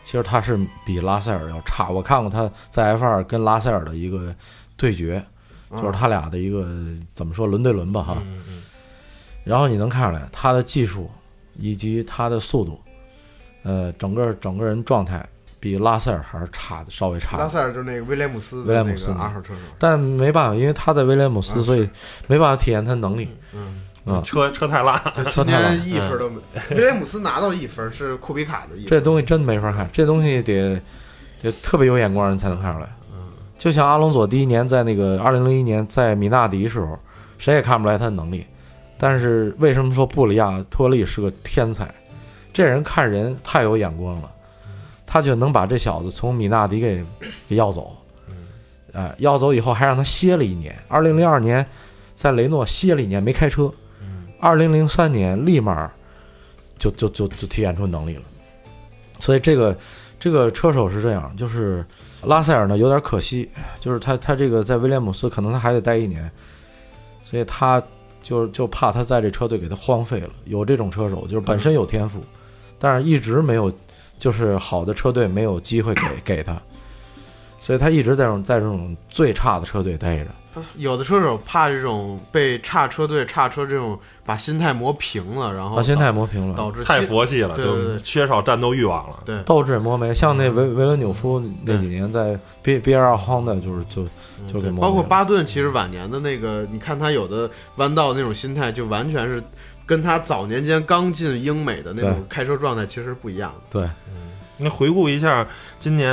其实他是比拉塞尔要差。我看过他在 F 二跟拉塞尔的一个对决，嗯就是他俩的一个怎么说轮对轮吧哈。嗯嗯然后你能看出来他的技术以及他的速度，呃，整个整个人状态比拉塞尔还是差的，稍微差。拉塞尔就是那个威廉姆斯威廉姆斯二号车手。但没办法，因为他在威廉姆斯，啊所以没办法体验他能力嗯，啊。车车太烂，车今太烂年一分都没。威廉姆斯拿到一分是库比卡的一分。这东西真没法看，这东西得得特别有眼光人才能看出来。嗯就像阿隆索第一年在那个二零零一年在米纳迪时候，谁也看不出来他的能力。但是为什么说布里亚托利是个天才？这人看人太有眼光了，他就能把这小子从米纳迪给给要走。哎，要走以后还让他歇了一年。二零零二年在雷诺歇了一年没开车，二零零三年立马就就就就体现出能力了。所以这个这个车手是这样，就是拉塞尔呢有点可惜，就是他他这个在威廉姆斯可能他还得待一年，所以他就就怕他在这车队给他荒废了。有这种车手就是本身有天赋，但是一直没有就是好的车队没有机会给给他，所以他一直在这种在这种最差的车队待着。有的车手怕这种被差车队、差车这种把心态磨平了，然后把心态磨平了，导致太佛系了，对对对就缺少战斗欲望了。对斗志也磨没。像那维维伦纽夫那几年在 B B R 亨的，就是就就给。包括巴顿，其实晚年的那个，你看他有的弯道那种心态，就完全是跟他早年间刚进英美的那种开车状态其实不一样的。对，那回顾一下，今年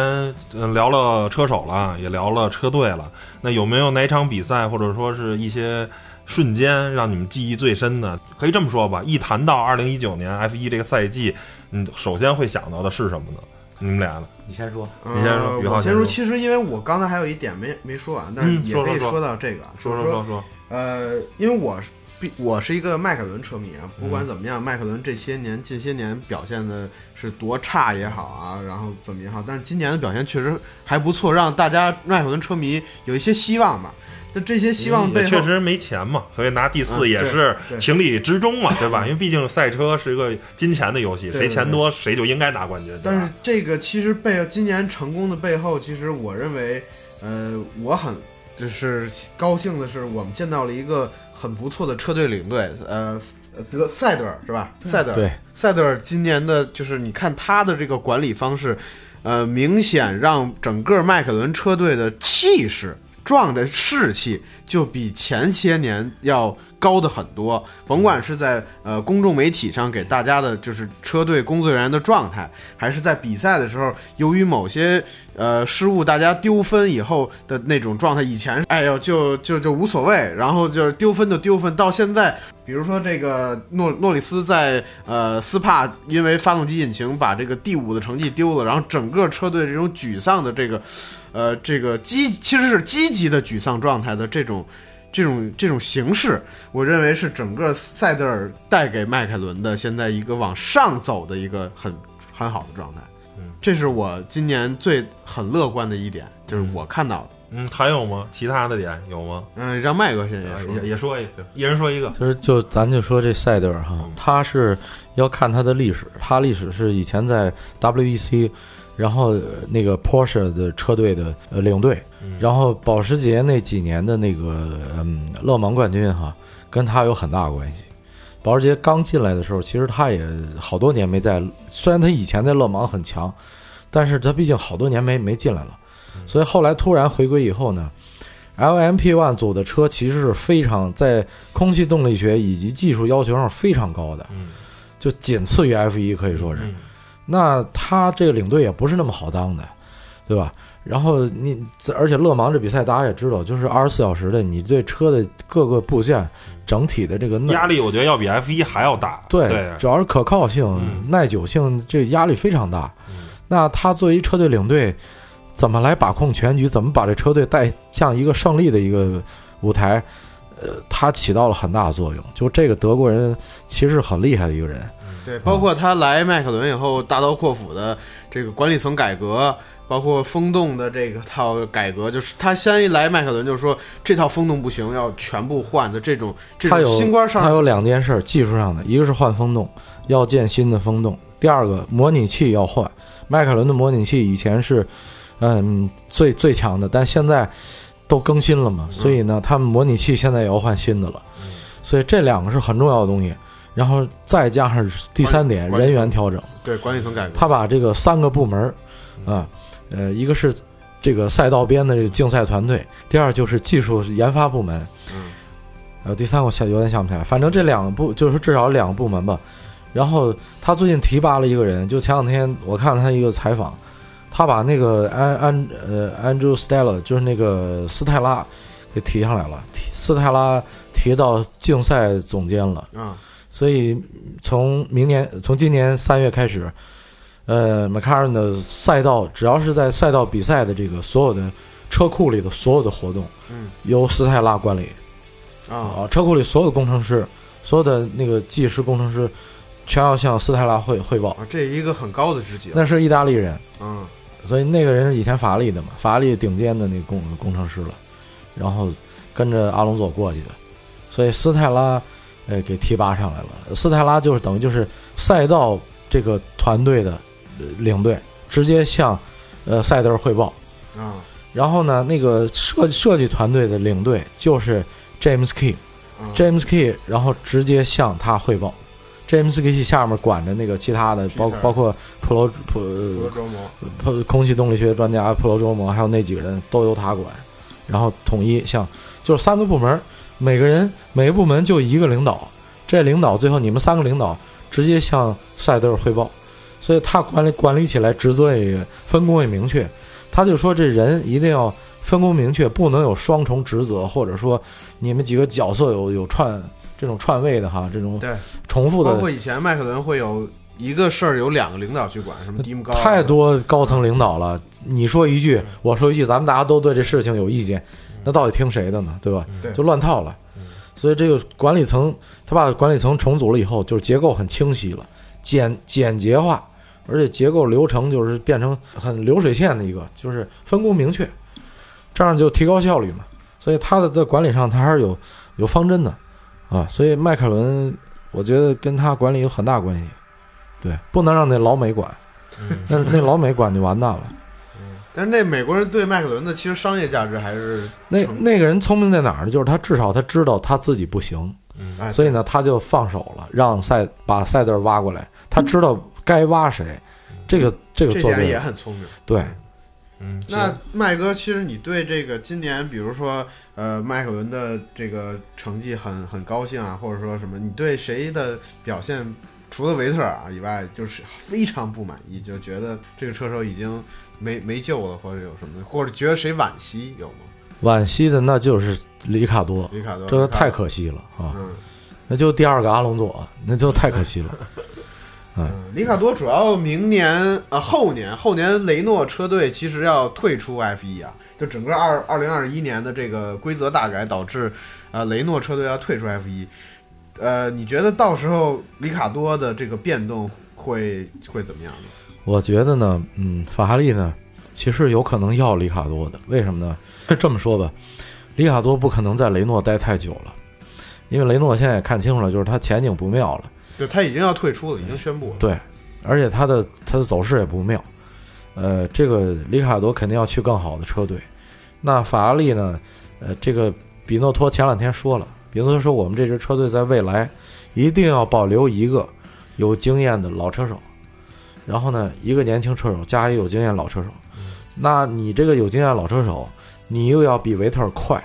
呃聊了车手了，也聊了车队了。那有没有哪场比赛，或者说是一些瞬间，让你们记忆最深的？可以这么说吧，一谈到二零一九年 F 一这个赛季，嗯，首先会想到的是什么呢？你们俩呢？你先说。你先说呃宇浩先说我先说，其实因为我刚才还有一点没没说完，但是嗯也可以说到这个，说说说说说。呃，因为我我是一个迈凯伦车迷啊，不嗯管怎么样，迈凯伦这些年近些年表现的是多差也好啊，然后怎么也好，但是今年的表现确实还不错，让大家迈凯伦车迷有一些希望吧。但这些希望背后，确实没钱嘛，所以拿第四也是情理之中嘛，对吧？[laughs] 因为毕竟赛车是一个金钱的游戏，对谁钱多谁就应该拿冠军。但是这个其实背今年成功的背后，其实我认为，呃，我很就是高兴的是，我们见到了一个很不错的车队领队，呃，德赛德尔是吧？赛德尔。对，赛德尔今年的就是你看他的这个管理方式，呃，明显让整个迈凯伦车队的气势、壮的士气就比前些年要高的很多。甭管是在呃公众媒体上给大家的就是车队工作人员的状态，还是在比赛的时候，由于某些呃失误，大家丢分以后的那种状态，以前哎呦就就就无所谓，然后就是丢分就丢分，到现在。比如说这个诺诺里斯在呃斯帕因为发动机引擎把这个第五的成绩丢了，然后整个车队这种沮丧的这个呃这个积其实是积极的沮丧状态的这种这种这种形式，我认为是整个塞德尔带给迈凯伦的现在一个往上走的一个很很好的状态。这是我今年最很乐观的一点，就是我看到的。嗯，还有吗？其他的点有吗？嗯，让麦哥先也说，也也说一个，一人说一个。就是就咱就说这赛德尔哈，他是要看他的历史，他历史是以前在 WEC，然后那个 Porsche 的车队的呃领队，然后保时捷那几年的那个嗯勒芒冠军哈，跟他有很大关系。保时捷刚进来的时候，其实他也好多年没在，虽然他以前在勒芒很强，但是他毕竟好多年没没进来了。所以后来突然回归以后呢，LMP One 组的车其实是非常在空气动力学以及技术要求上非常高的，就仅次于 F1 可以说是。那他这个领队也不是那么好当的，对吧？然后你而且勒芒这比赛大家也知道，就是二十四小时的，你对车的各个部件整体的这个压力，我觉得要比 F 一还要大。对，主要是可靠性、耐久性，这压力非常大。那他作为车队领队。怎么来把控全局？怎么把这车队带向一个胜利的一个舞台？呃，他起到了很大的作用。就这个德国人其实很厉害的一个人。对，包括他来迈凯伦以后大刀阔斧的这个管理层改革，包括风洞的这个套改革，就是他先一来迈凯伦就说这套风洞不行，要全部换的这种这种新官上。他有两件事，技术上的，一个是换风洞，要建新的风洞；第二个模拟器要换。迈凯伦的模拟器以前是。嗯，最最强的，但现在都更新了嘛，所以呢，他们模拟器现在也要换新的了，所以这两个是很重要的东西，然后再加上第三点人员调整，对管理层改革，他把这个三个部门啊，呃，一个是这个赛道边的这个竞赛团队，第二就是技术研发部门，嗯，呃，第三个我想有点想不起来，反正这两个部就是至少两个部门吧，然后他最近提拔了一个人，就前两天我看了他一个采访。他把那个安安呃 Andrew Stella 就是那个斯泰拉给提上来了，斯泰拉提到竞赛总监了啊，所以从明年从今年三月开始，呃，McLaren 的赛道只要是在赛道比赛的这个所有的车库里的所有的活动，嗯，由斯泰拉管理。啊，车库里所有的工程师，所有的那个技师工程师全要向斯泰拉汇汇报，这一个很高的职级，那是意大利人，嗯。所以那个人是以前法拉利的嘛，法拉利顶尖的那工工程师了，然后跟着阿隆索过去的，所以斯泰拉，呃，给提拔上来了。斯泰拉就是等于就是赛道这个团队的领队，直接向呃赛德尔汇报啊。然后呢，那个设设计团队的领队就是 James Key，James Key，然后直接向他汇报。James Key 下面管着那个其他的，包包括普罗普普空气动力学专家普罗周摩，还有那几个人都由他管，然后统一向就是三个部门，每个人每个部门就一个领导，这领导最后你们三个领导直接向赛德尔汇报，所以他管理管理起来职责也分工也明确，他就说这人一定要分工明确，不能有双重职责，或者说你们几个角色有有串。这种串位的哈，这种对。重复的，包括以前麦克伦会有一个事儿有两个领导去管，什么迪姆高，太多高层领导了。你说一句，我说一句，咱们大家都对这事情有意见，那到底听谁的呢？对吧？就乱套了。所以这个管理层，他把管理层重组了以后，就是结构很清晰了，简简洁化，而且结构流程就是变成很流水线的一个，就是分工明确，这样就提高效率嘛。所以他的在管理上，他还是有有方针的。啊，所以迈凯伦，我觉得跟他管理有很大关系，对，不能让那老美管，[laughs] 那那老美管就完蛋了。但是那美国人对迈凯伦的其实商业价值还是那那个人聪明在哪儿呢？就是他至少他知道他自己不行，所以呢他就放手了，让赛把赛德挖过来，他知道该挖谁，这个这个做的也很聪明，对。嗯，那麦哥，其实你对这个今年，比如说，呃，迈凯伦的这个成绩很很高兴啊，或者说什么？你对谁的表现，除了维特尔以外，就是非常不满意，就觉得这个车手已经没没救了，或者有什么，或者觉得谁惋惜有吗？惋惜的那就是里卡多，里卡多，这个太可惜了啊！那就第二个阿隆佐，那就太可惜了。[laughs] 嗯，里卡多主要明年呃后年后年雷诺车队其实要退出 F 一啊，就整个二二零二一年的这个规则大改导致，呃雷诺车队要退出 F 一，呃你觉得到时候里卡多的这个变动会会怎么样呢？我觉得呢，嗯，法拉利呢，其实有可能要里卡多的，为什么呢？这么说吧，里卡多不可能在雷诺待太久了，因为雷诺现在也看清楚了，就是他前景不妙了。对他已经要退出了，已经宣布了。对，而且他的他的走势也不妙。呃，这个里卡多肯定要去更好的车队。那法拉利呢？呃，这个比诺托前两天说了，比诺托说我们这支车队在未来一定要保留一个有经验的老车手，然后呢，一个年轻车手加一个有经验老车手。那你这个有经验老车手，你又要比维特尔快，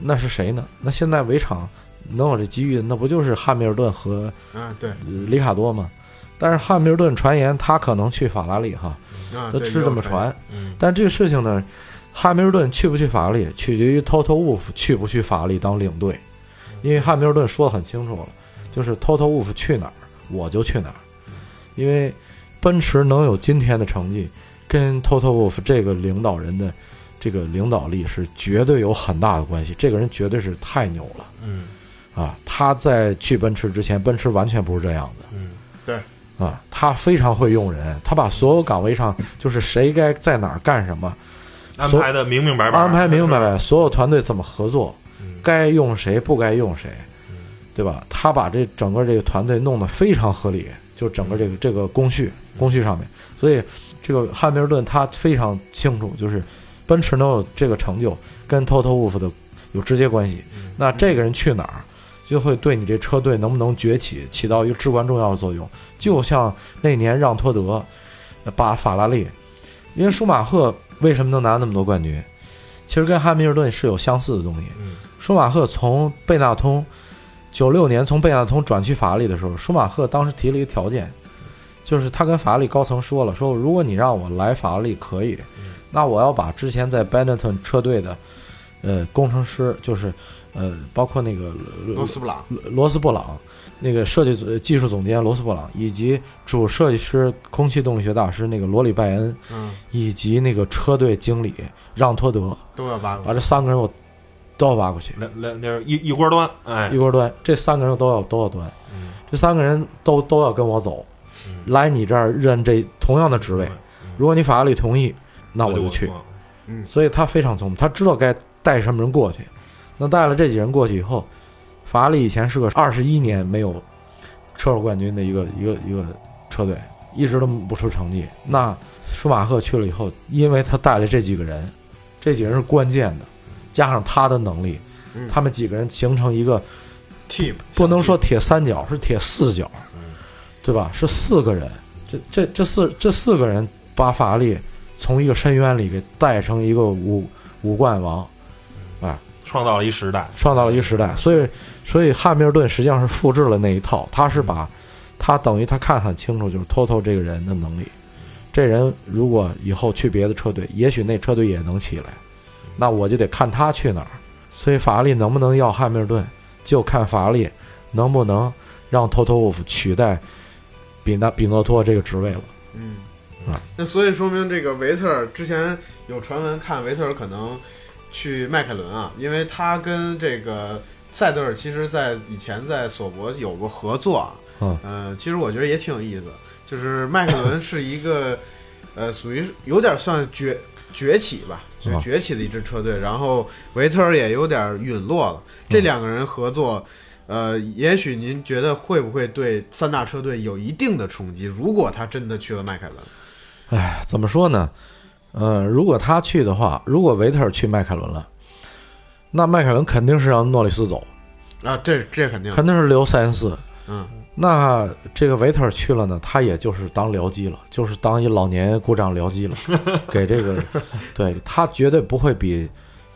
那是谁呢？那现在围场能有这机遇，那不就是汉密尔顿和嗯，对，里卡多吗？但是汉密尔顿传言他可能去法拉利哈，啊，他是这么传。嗯，但这个事情呢，汉密尔顿去不去法拉利，取决于 Toto Wolff 去不去法拉利当领队，因为汉密尔顿说的很清楚了，就是 Toto Wolff 去哪儿我就去哪儿，因为奔驰能有今天的成绩，跟 Toto Wolff 这个领导人的这个领导力是绝对有很大的关系。这个人绝对是太牛了，嗯啊，他在去奔驰之前，奔驰完全不是这样的。嗯对啊，他非常会用人，他把所有岗位上就是谁该在哪儿干什么，安排的明明白白，安排明明白白，[laughs] 所有团队怎么合作，嗯该用谁不该用谁，对吧？他把这整个这个团队弄得非常合理，就整个这个这个工序工序上面，所以这个汉密尔顿他非常清楚，就是奔驰能有这个成就，跟 Toto Wolff 的有直接关系。那这个人去哪儿？就会对你这车队能不能崛起起到一个至关重要的作用。就像那年让托德把法拉利，因为舒马赫为什么能拿那么多冠军，其实跟汉密尔顿是有相似的东西。嗯舒马赫从贝纳通九六年从贝纳通转去法拉利的时候，舒马赫当时提了一个条件，就是他跟法拉利高层说了，说如果你让我来法拉利可以，那我要把之前在 Benetton 车队的呃工程师，就是呃包括那个罗斯布朗，罗斯布朗，那个设计组技术总监罗斯布朗，以及主设计师空气动力学大师那个罗里拜恩，嗯，以及那个车队经理让托德，都要挖过把这三个人我都要挖过去，两两就是一一锅端，哎。一，锅端，这三个人都要都要端，嗯。这三个人都都要跟我走，来你这儿任这同样的职位，如果你法拉利同意，那我就去。嗯。所以他非常聪明，他知道该带什么人过去。那带了这几人过去以后，法拉利以前是个二十一年没有车手冠军的一个一个一个车队，一直都不出成绩。那舒马赫去了以后，因为他带了这几个人，这几个人是关键的，加上他的能力，嗯。他们几个人形成一个 team，不能说铁三角，是铁四角，对吧？是四个人，这这这四这四个人把法拉利从一个深渊里给带成一个五五冠王，啊创造了一时代，创造了一个时代。所以，所以汉密尔顿实际上是复制了那一套，他是把他等于他看很清楚，就是托托这个人的能力。这人如果以后去别的车队，也许那车队也能起来，那我就得看他去哪儿。所以法拉利能不能要汉密尔顿，就看法拉利能不能让托托沃夫取代比纳比诺托这个职位了。嗯啊，那所以说明这个维特尔之前有传闻看维特尔可能去迈凯伦啊，因为他跟这个塞德尔其实在以前在索伯有过合作啊。嗯呃，其实我觉得也挺有意思，就是迈凯伦是一个呃属于有点算崛崛起吧，就啊崛起的一支车队，然后维特尔也有点陨落了。这两个人合作。呃，也许您觉得会不会对三大车队有一定的冲击？如果他真的去了迈凯伦，哎，怎么说呢？呃，如果他去的话，如果维特尔去迈凯伦了，那迈凯伦肯定是让诺里斯走，啊，这这肯定，肯定是留塞恩斯。嗯，那这个维特尔去了呢，他也就是当僚机了，就是当一老年故障僚机了，[laughs] 给这个，对他绝对不会比，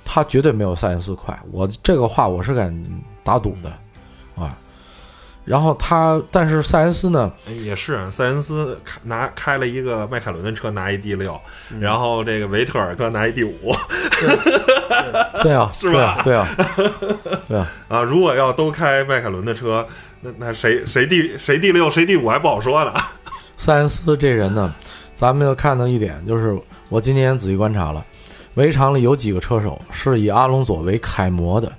他绝对没有塞恩斯快。我这个话我是敢打赌的，啊。然后他，但是塞恩斯呢，哎也是塞恩斯开拿开了一个迈凯伦的车拿一第六，然后这个维特尔车拿一第五对啊，[laughs] 是吧对啊，对啊，对啊，[laughs] 啊。如果要都开迈凯伦的车，那那谁谁第谁第六谁第五还不好说呢。[laughs] 塞恩斯这人呢，咱们要看到一点，就是我今年仔细观察了，围场里有几个车手是以阿隆索为楷模的，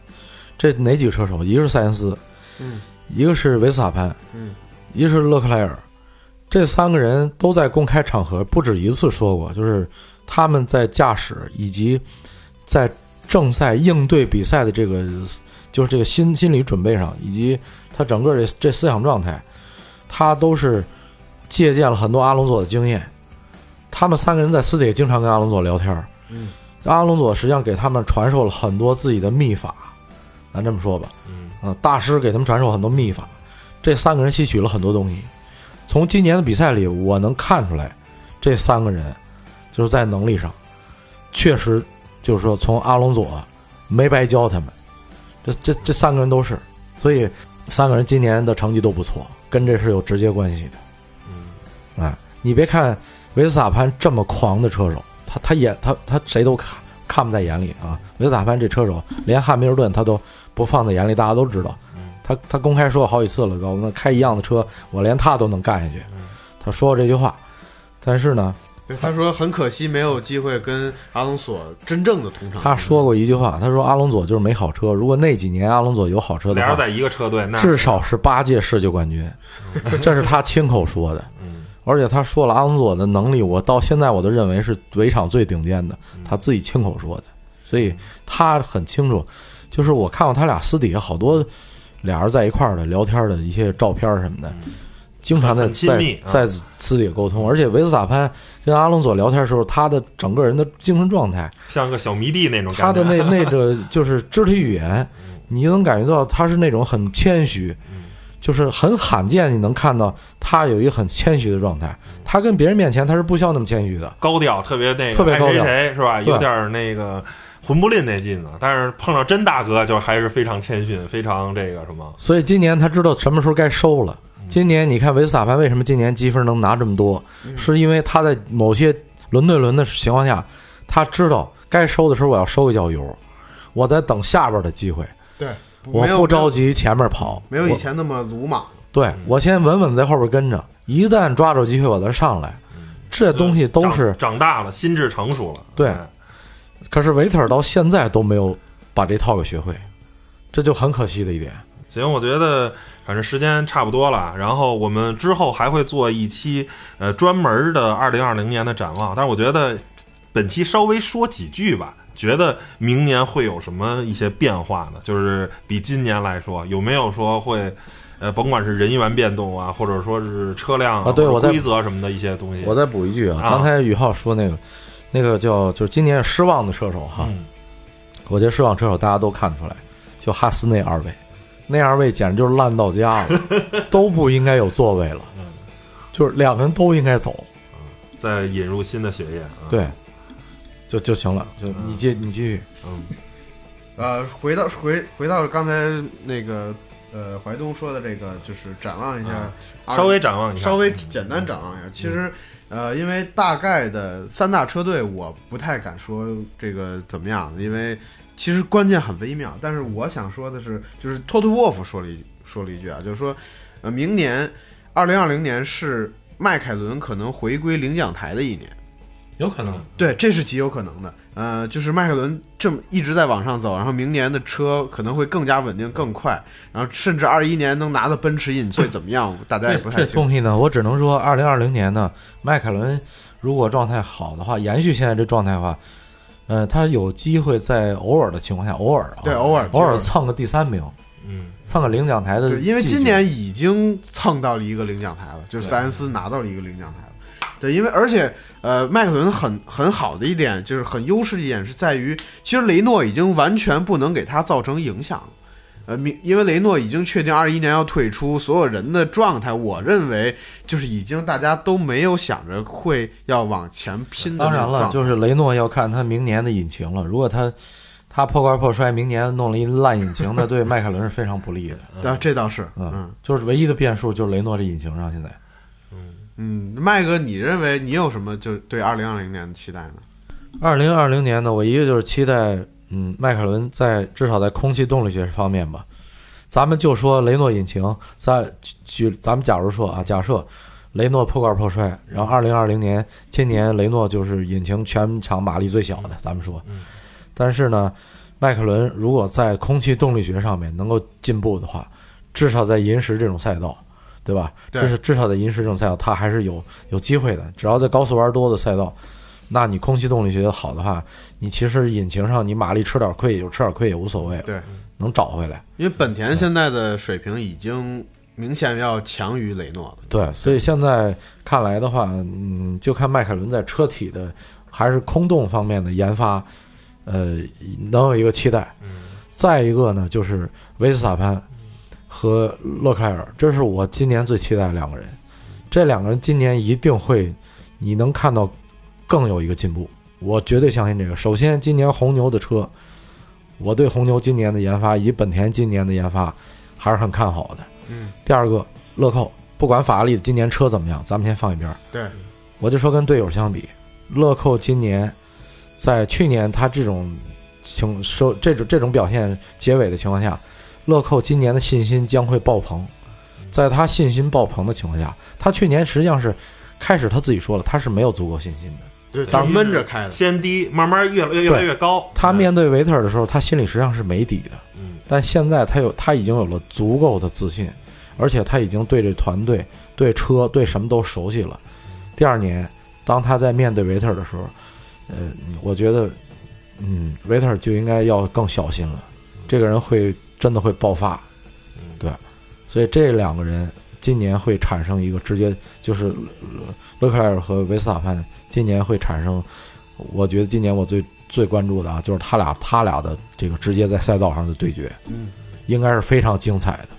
这哪几个车手？一个是塞恩斯，嗯，一个是维斯塔潘，嗯，一个是勒克莱尔，这三个人都在公开场合不止一次说过，就是他们在驾驶以及在正赛应对比赛的这个，就是这个心心理准备上，以及他整个这这思想状态，他都是借鉴了很多阿隆索的经验。他们三个人在私底下经常跟阿隆索聊天儿，嗯，阿隆索实际上给他们传授了很多自己的秘法，咱这么说吧，嗯啊，大师给他们传授很多秘法，这三个人吸取了很多东西。从今年的比赛里，我能看出来，这三个人就是在能力上，确实就是说从阿隆佐没白教他们，这这这三个人都是，所以三个人今年的成绩都不错，跟这是有直接关系的。嗯啊，你别看维斯塔潘这么狂的车手，他他也他他谁都看看不在眼里啊。维斯塔潘这车手，连汉密尔顿他都不放在眼里，大家都知道。他他公开说过好几次了，我们开一样的车，我连他都能干下去。他说过这句话，但是呢，他说很可惜没有机会跟阿隆索真正的同场。他说过一句话，他说阿隆索就是没好车，如果那几年阿隆索有好车的话，俩人在一个车队，那至少是八届世界冠军，这是他亲口说的。嗯而且他说了，阿隆索的能力，我到现在我都认为是围场最顶尖的，他自己亲口说的，所以他很清楚。就是我看过他俩私底下好多俩人在一块儿的聊天的一些照片什么的，经常在亲在在私底下沟通。而且维斯塔潘跟阿隆索聊天的时候，他的整个人的精神状态，像个小迷弟那种他感觉。的那 [laughs] 那个就是肢体语言，你能感觉到他是那种很谦虚，就是很罕见，你能看到他有一个很谦虚的状态。他跟别人面前他是不需要那么谦虚的，高调，特别那个特别高调谁是吧？有点儿那个混不吝那劲呢。但是碰上真大哥，就还是非常谦逊，非常这个什么。所以今年他知道什么时候该收了。今年你看维斯塔潘为什么今年积分能拿这么多，是因为他在某些轮对轮的情况下，他知道该收的时候我要收一脚油，我在等下边的机会，对，我不着急前面跑，没有以前那么鲁莽。对我先稳稳地在后边跟着，一旦抓住机会我再上来，这东西都是。长长大了，心智成熟了。对哎可是维特尔到现在都没有把这套给学会，这就很可惜的一点。行，我觉得反正时间差不多了，然后我们之后还会做一期呃专门的二零二零年的展望。但是我觉得本期稍微说几句吧，觉得明年会有什么一些变化呢？就是比今年来说，有没有说会呃甭管是人员变动啊，或者说是车辆啊对我在规则什么的一些东西。我再补一句啊，啊刚才宇浩说那个，那个叫就是今年失望的车手哈，嗯。我觉得失望车手大家都看得出来，就哈斯那二位，那二位简直就是烂到家了，都不应该有座位了，嗯。[laughs] 就是两个人都应该走，再引入新的血液。啊，对，就就行了，就你继你继续，嗯。呃，回到回回到刚才那个呃怀东说的这个，就是展望一下啊，稍微展望一下，稍微简单展望一下。其实，呃，因为大概的三大车队，我不太敢说这个怎么样，因为其实关键很微妙。但是我想说的是，就是托托沃夫说了一说了一句啊，就是说，呃，明年二零二零年是迈凯伦可能回归领奖台的一年。有可能，对，这是极有可能的。呃，就是迈凯伦这么一直在往上走，然后明年的车可能会更加稳定、更快，然后甚至二一年能拿到奔驰引擎怎么样，大家也不太清楚。这东西呢，我只能说，二零二零年呢，迈凯伦如果状态好的话，延续现在这状态的话，呃，他有机会在偶尔的情况下，偶尔啊，对，偶尔偶尔蹭个第三名，嗯蹭个领奖台的对，因为今年已经蹭到了一个领奖台了，就是塞恩斯拿到了一个领奖台了。对，因为而且呃，迈凯伦很很好的一点就是很优势的一点是在于，其实雷诺已经完全不能给他造成影响了。呃，明因为雷诺已经确定二一年要退出，所有人的状态，我认为就是已经大家都没有想着会要往前拼的当然了。就是雷诺要看他明年的引擎了。如果他他破罐破摔，明年弄了一烂引擎，那对迈凯伦是非常不利的。但，[laughs] 这倒是，嗯嗯就是唯一的变数就是雷诺这引擎上现在。嗯，麦哥，你认为你有什么就对二零二零年的期待呢？二零二零年呢，我一个就是期待，嗯，迈凯伦在至少在空气动力学方面吧，咱们就说雷诺引擎，在举咱们假如说啊，假设雷诺破罐破摔，然后二零二零年今年雷诺就是引擎全场马力最小的，咱们说，但是呢，迈凯伦如果在空气动力学上面能够进步的话，至少在银石这种赛道，对吧？对至少至少在银石这种赛道，它还是有有机会的。只要在高速弯多的赛道，那你空气动力学的好的话，你其实引擎上你马力吃点亏也就吃点亏也无所谓，对，能找回来。因为本田现在的水平已经明显要强于雷诺了。对，所以现在看来的话，嗯，就看迈凯伦在车体的还是空洞方面的研发，呃，能有一个期待。再一个呢，就是维斯塔潘和勒克莱尔，这是我今年最期待的两个人。这两个人今年一定会，你能看到更有一个进步，我绝对相信这个。首先，今年红牛的车，我对红牛今年的研发以本田今年的研发还是很看好的。嗯，第二个，乐扣，不管法拉利今年车怎么样，咱们先放一边儿。对，我就说跟队友相比，乐扣今年在去年他这种情收这种这种表现结尾的情况下，乐扣今年的信心将会爆棚。在他信心爆棚的情况下，他去年实际上是开始他自己说了，他是没有足够信心的。就是他是闷着开的。先低，慢慢越来越越来越高。他面对维特尔的时候，他心里实际上是没底的。嗯，但现在他有，他已经有了足够的自信，而且他已经对这团队、对车、对什么都熟悉了。第二年，当他在面对维特尔的时候，呃，我觉得，嗯，维特尔就应该要更小心了。这个人会真的会爆发，对，所以这两个人今年会产生一个直接就是呃勒克莱尔和维斯塔潘今年会产生，我觉得今年我最最关注的啊，就是他俩他俩的这个直接在赛道上的对决，嗯，应该是非常精彩的。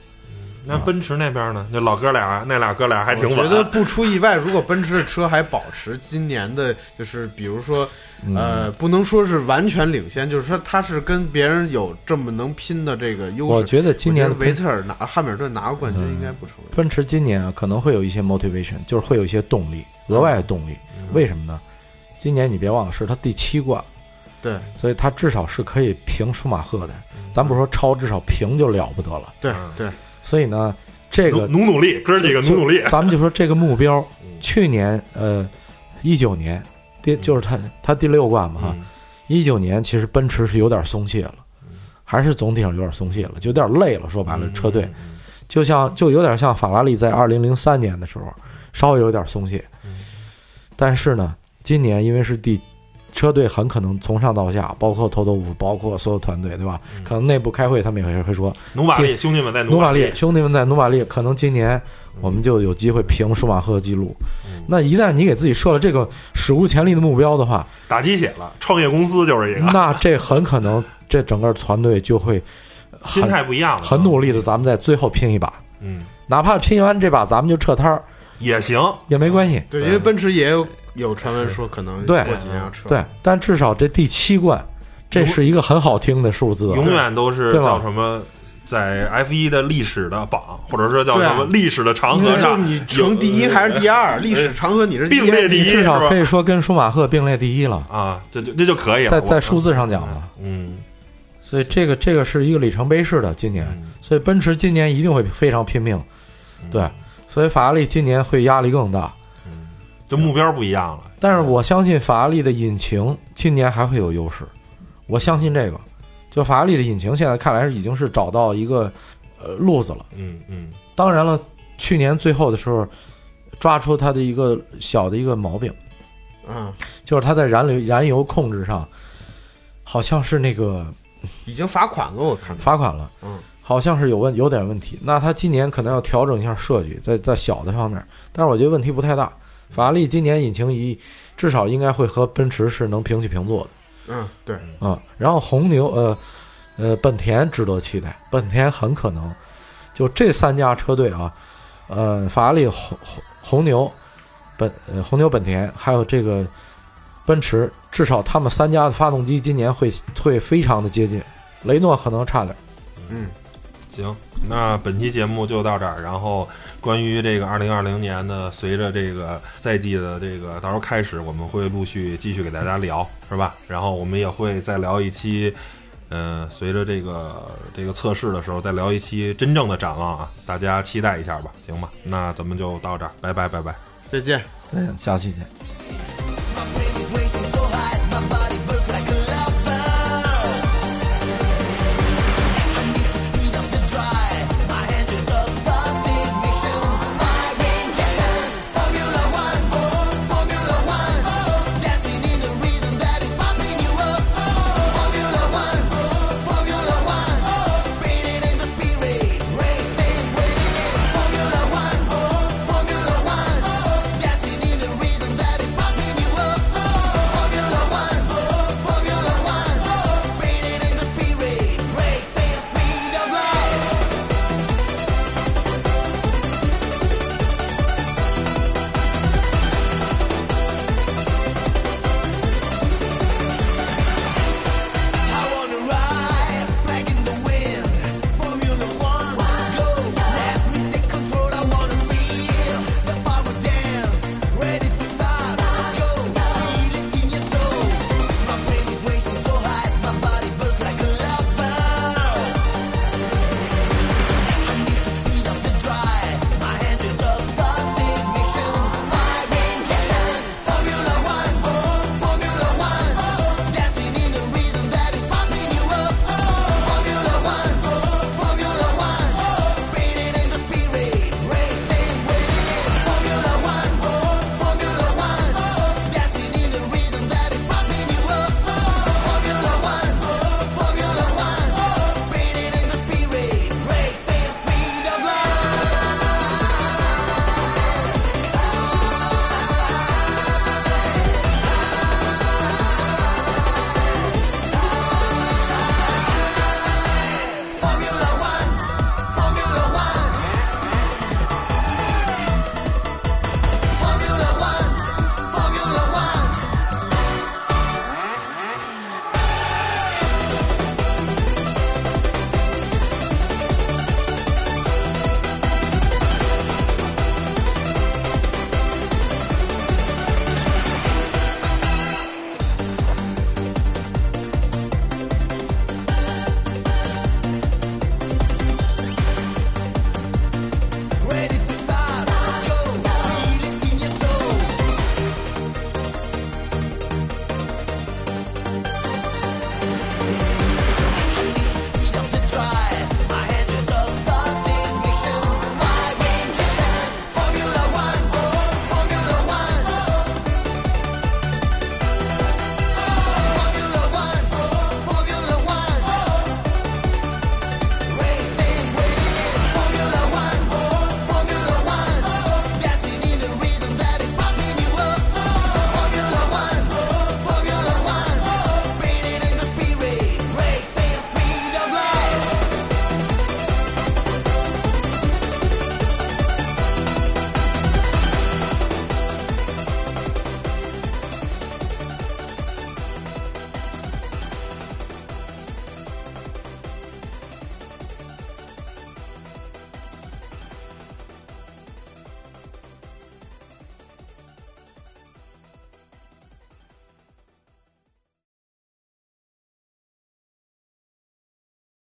那奔驰那边呢？那老哥俩，那俩哥俩还挺我。觉得不出意外，如果奔驰的车还保持今年的，就是比如说，嗯呃，不能说是完全领先，就是说他是跟别人有这么能拼的这个优势。我觉得今年维特尔拿汉密尔顿拿个冠军应该不成问题。奔驰今年啊可能会有一些 motivation，就是会有一些动力，额外的动力。为什么呢？今年你别忘了是他第七冠，对所以他至少是可以平舒马赫的。咱不说超，至少平就了不得了。对嗯对，所以呢，这个努努努力，哥几个努努力。咱们就说这个目标，[laughs] 去年呃，一九年第就是他他第六冠嘛哈，嗯。一九年其实奔驰是有点松懈了，还是总体上有点松懈了，就有点累了。说白了，车队就像就有点像法拉利在二零零三年的时候稍微有点松懈，但是呢，今年因为是第车队很可能从上到下，包括头头五，包括所有团队，对吧？可能内部开会他们也会会说，努马力，兄弟们在努马力兄弟们在努马力，可能今年我们就有机会平舒马赫记录。那一旦你给自己设了这个史无前例的目标的话，打鸡血了，创业公司就是一个。那这很可能 [laughs] 这整个团队就会心态不一样了，很努力的，咱们在最后拼一把，嗯，哪怕拼完这把咱们就撤摊儿。也行。也没关系。对，因为奔驰也有有传闻说可能对过几年要撤。对，但至少这第七冠，这是一个很好听的数字。永远都是对吧叫什么，在 F 一的历史的榜，或者说叫对啊什么历史的长河上，你成第一还是第二，历史长河你是并列第一至少吧可以说跟舒马赫并列第一了，啊，这就这就可以了。我在在数字上讲嘛。嗯，所以这个这个是一个里程碑式的今年，所以奔驰今年一定会非常拼命，对，所以法拉利今年会压力更大。就目标不一样了。但是我相信法拉利的引擎今年还会有优势，我相信这个。就法拉利的引擎现在看来是已经是找到一个呃路子了。嗯嗯当然了，去年最后的时候抓出它的一个小的一个毛病，嗯，就是它在燃流燃油控制上好像是那个已经罚款了，我看。罚款了，嗯，好像是有问有点问题。那他今年可能要调整一下设计，在在小的方面，但是我觉得问题不太大。法拉利今年引擎一至少应该会和奔驰是能平起平坐的。嗯，对，啊、然后红牛呃呃本田值得期待，本田很可能就这三家车队啊，呃法拉利、红红红牛、本呃红牛、本田，还有这个奔驰，至少他们三家的发动机今年会会非常的接近，雷诺可能差点。嗯，行，那本期节目就到这儿。然后关于这个二零二零年呢，随着这个赛季的这个到时候开始，我们会陆续继续给大家聊，是吧？然后我们也会再聊一期，嗯、随着这个这个测试的时候，再聊一期真正的展望啊，大家期待一下吧，行吧？那咱们就到这儿，拜拜拜拜。再见。再见，下期见。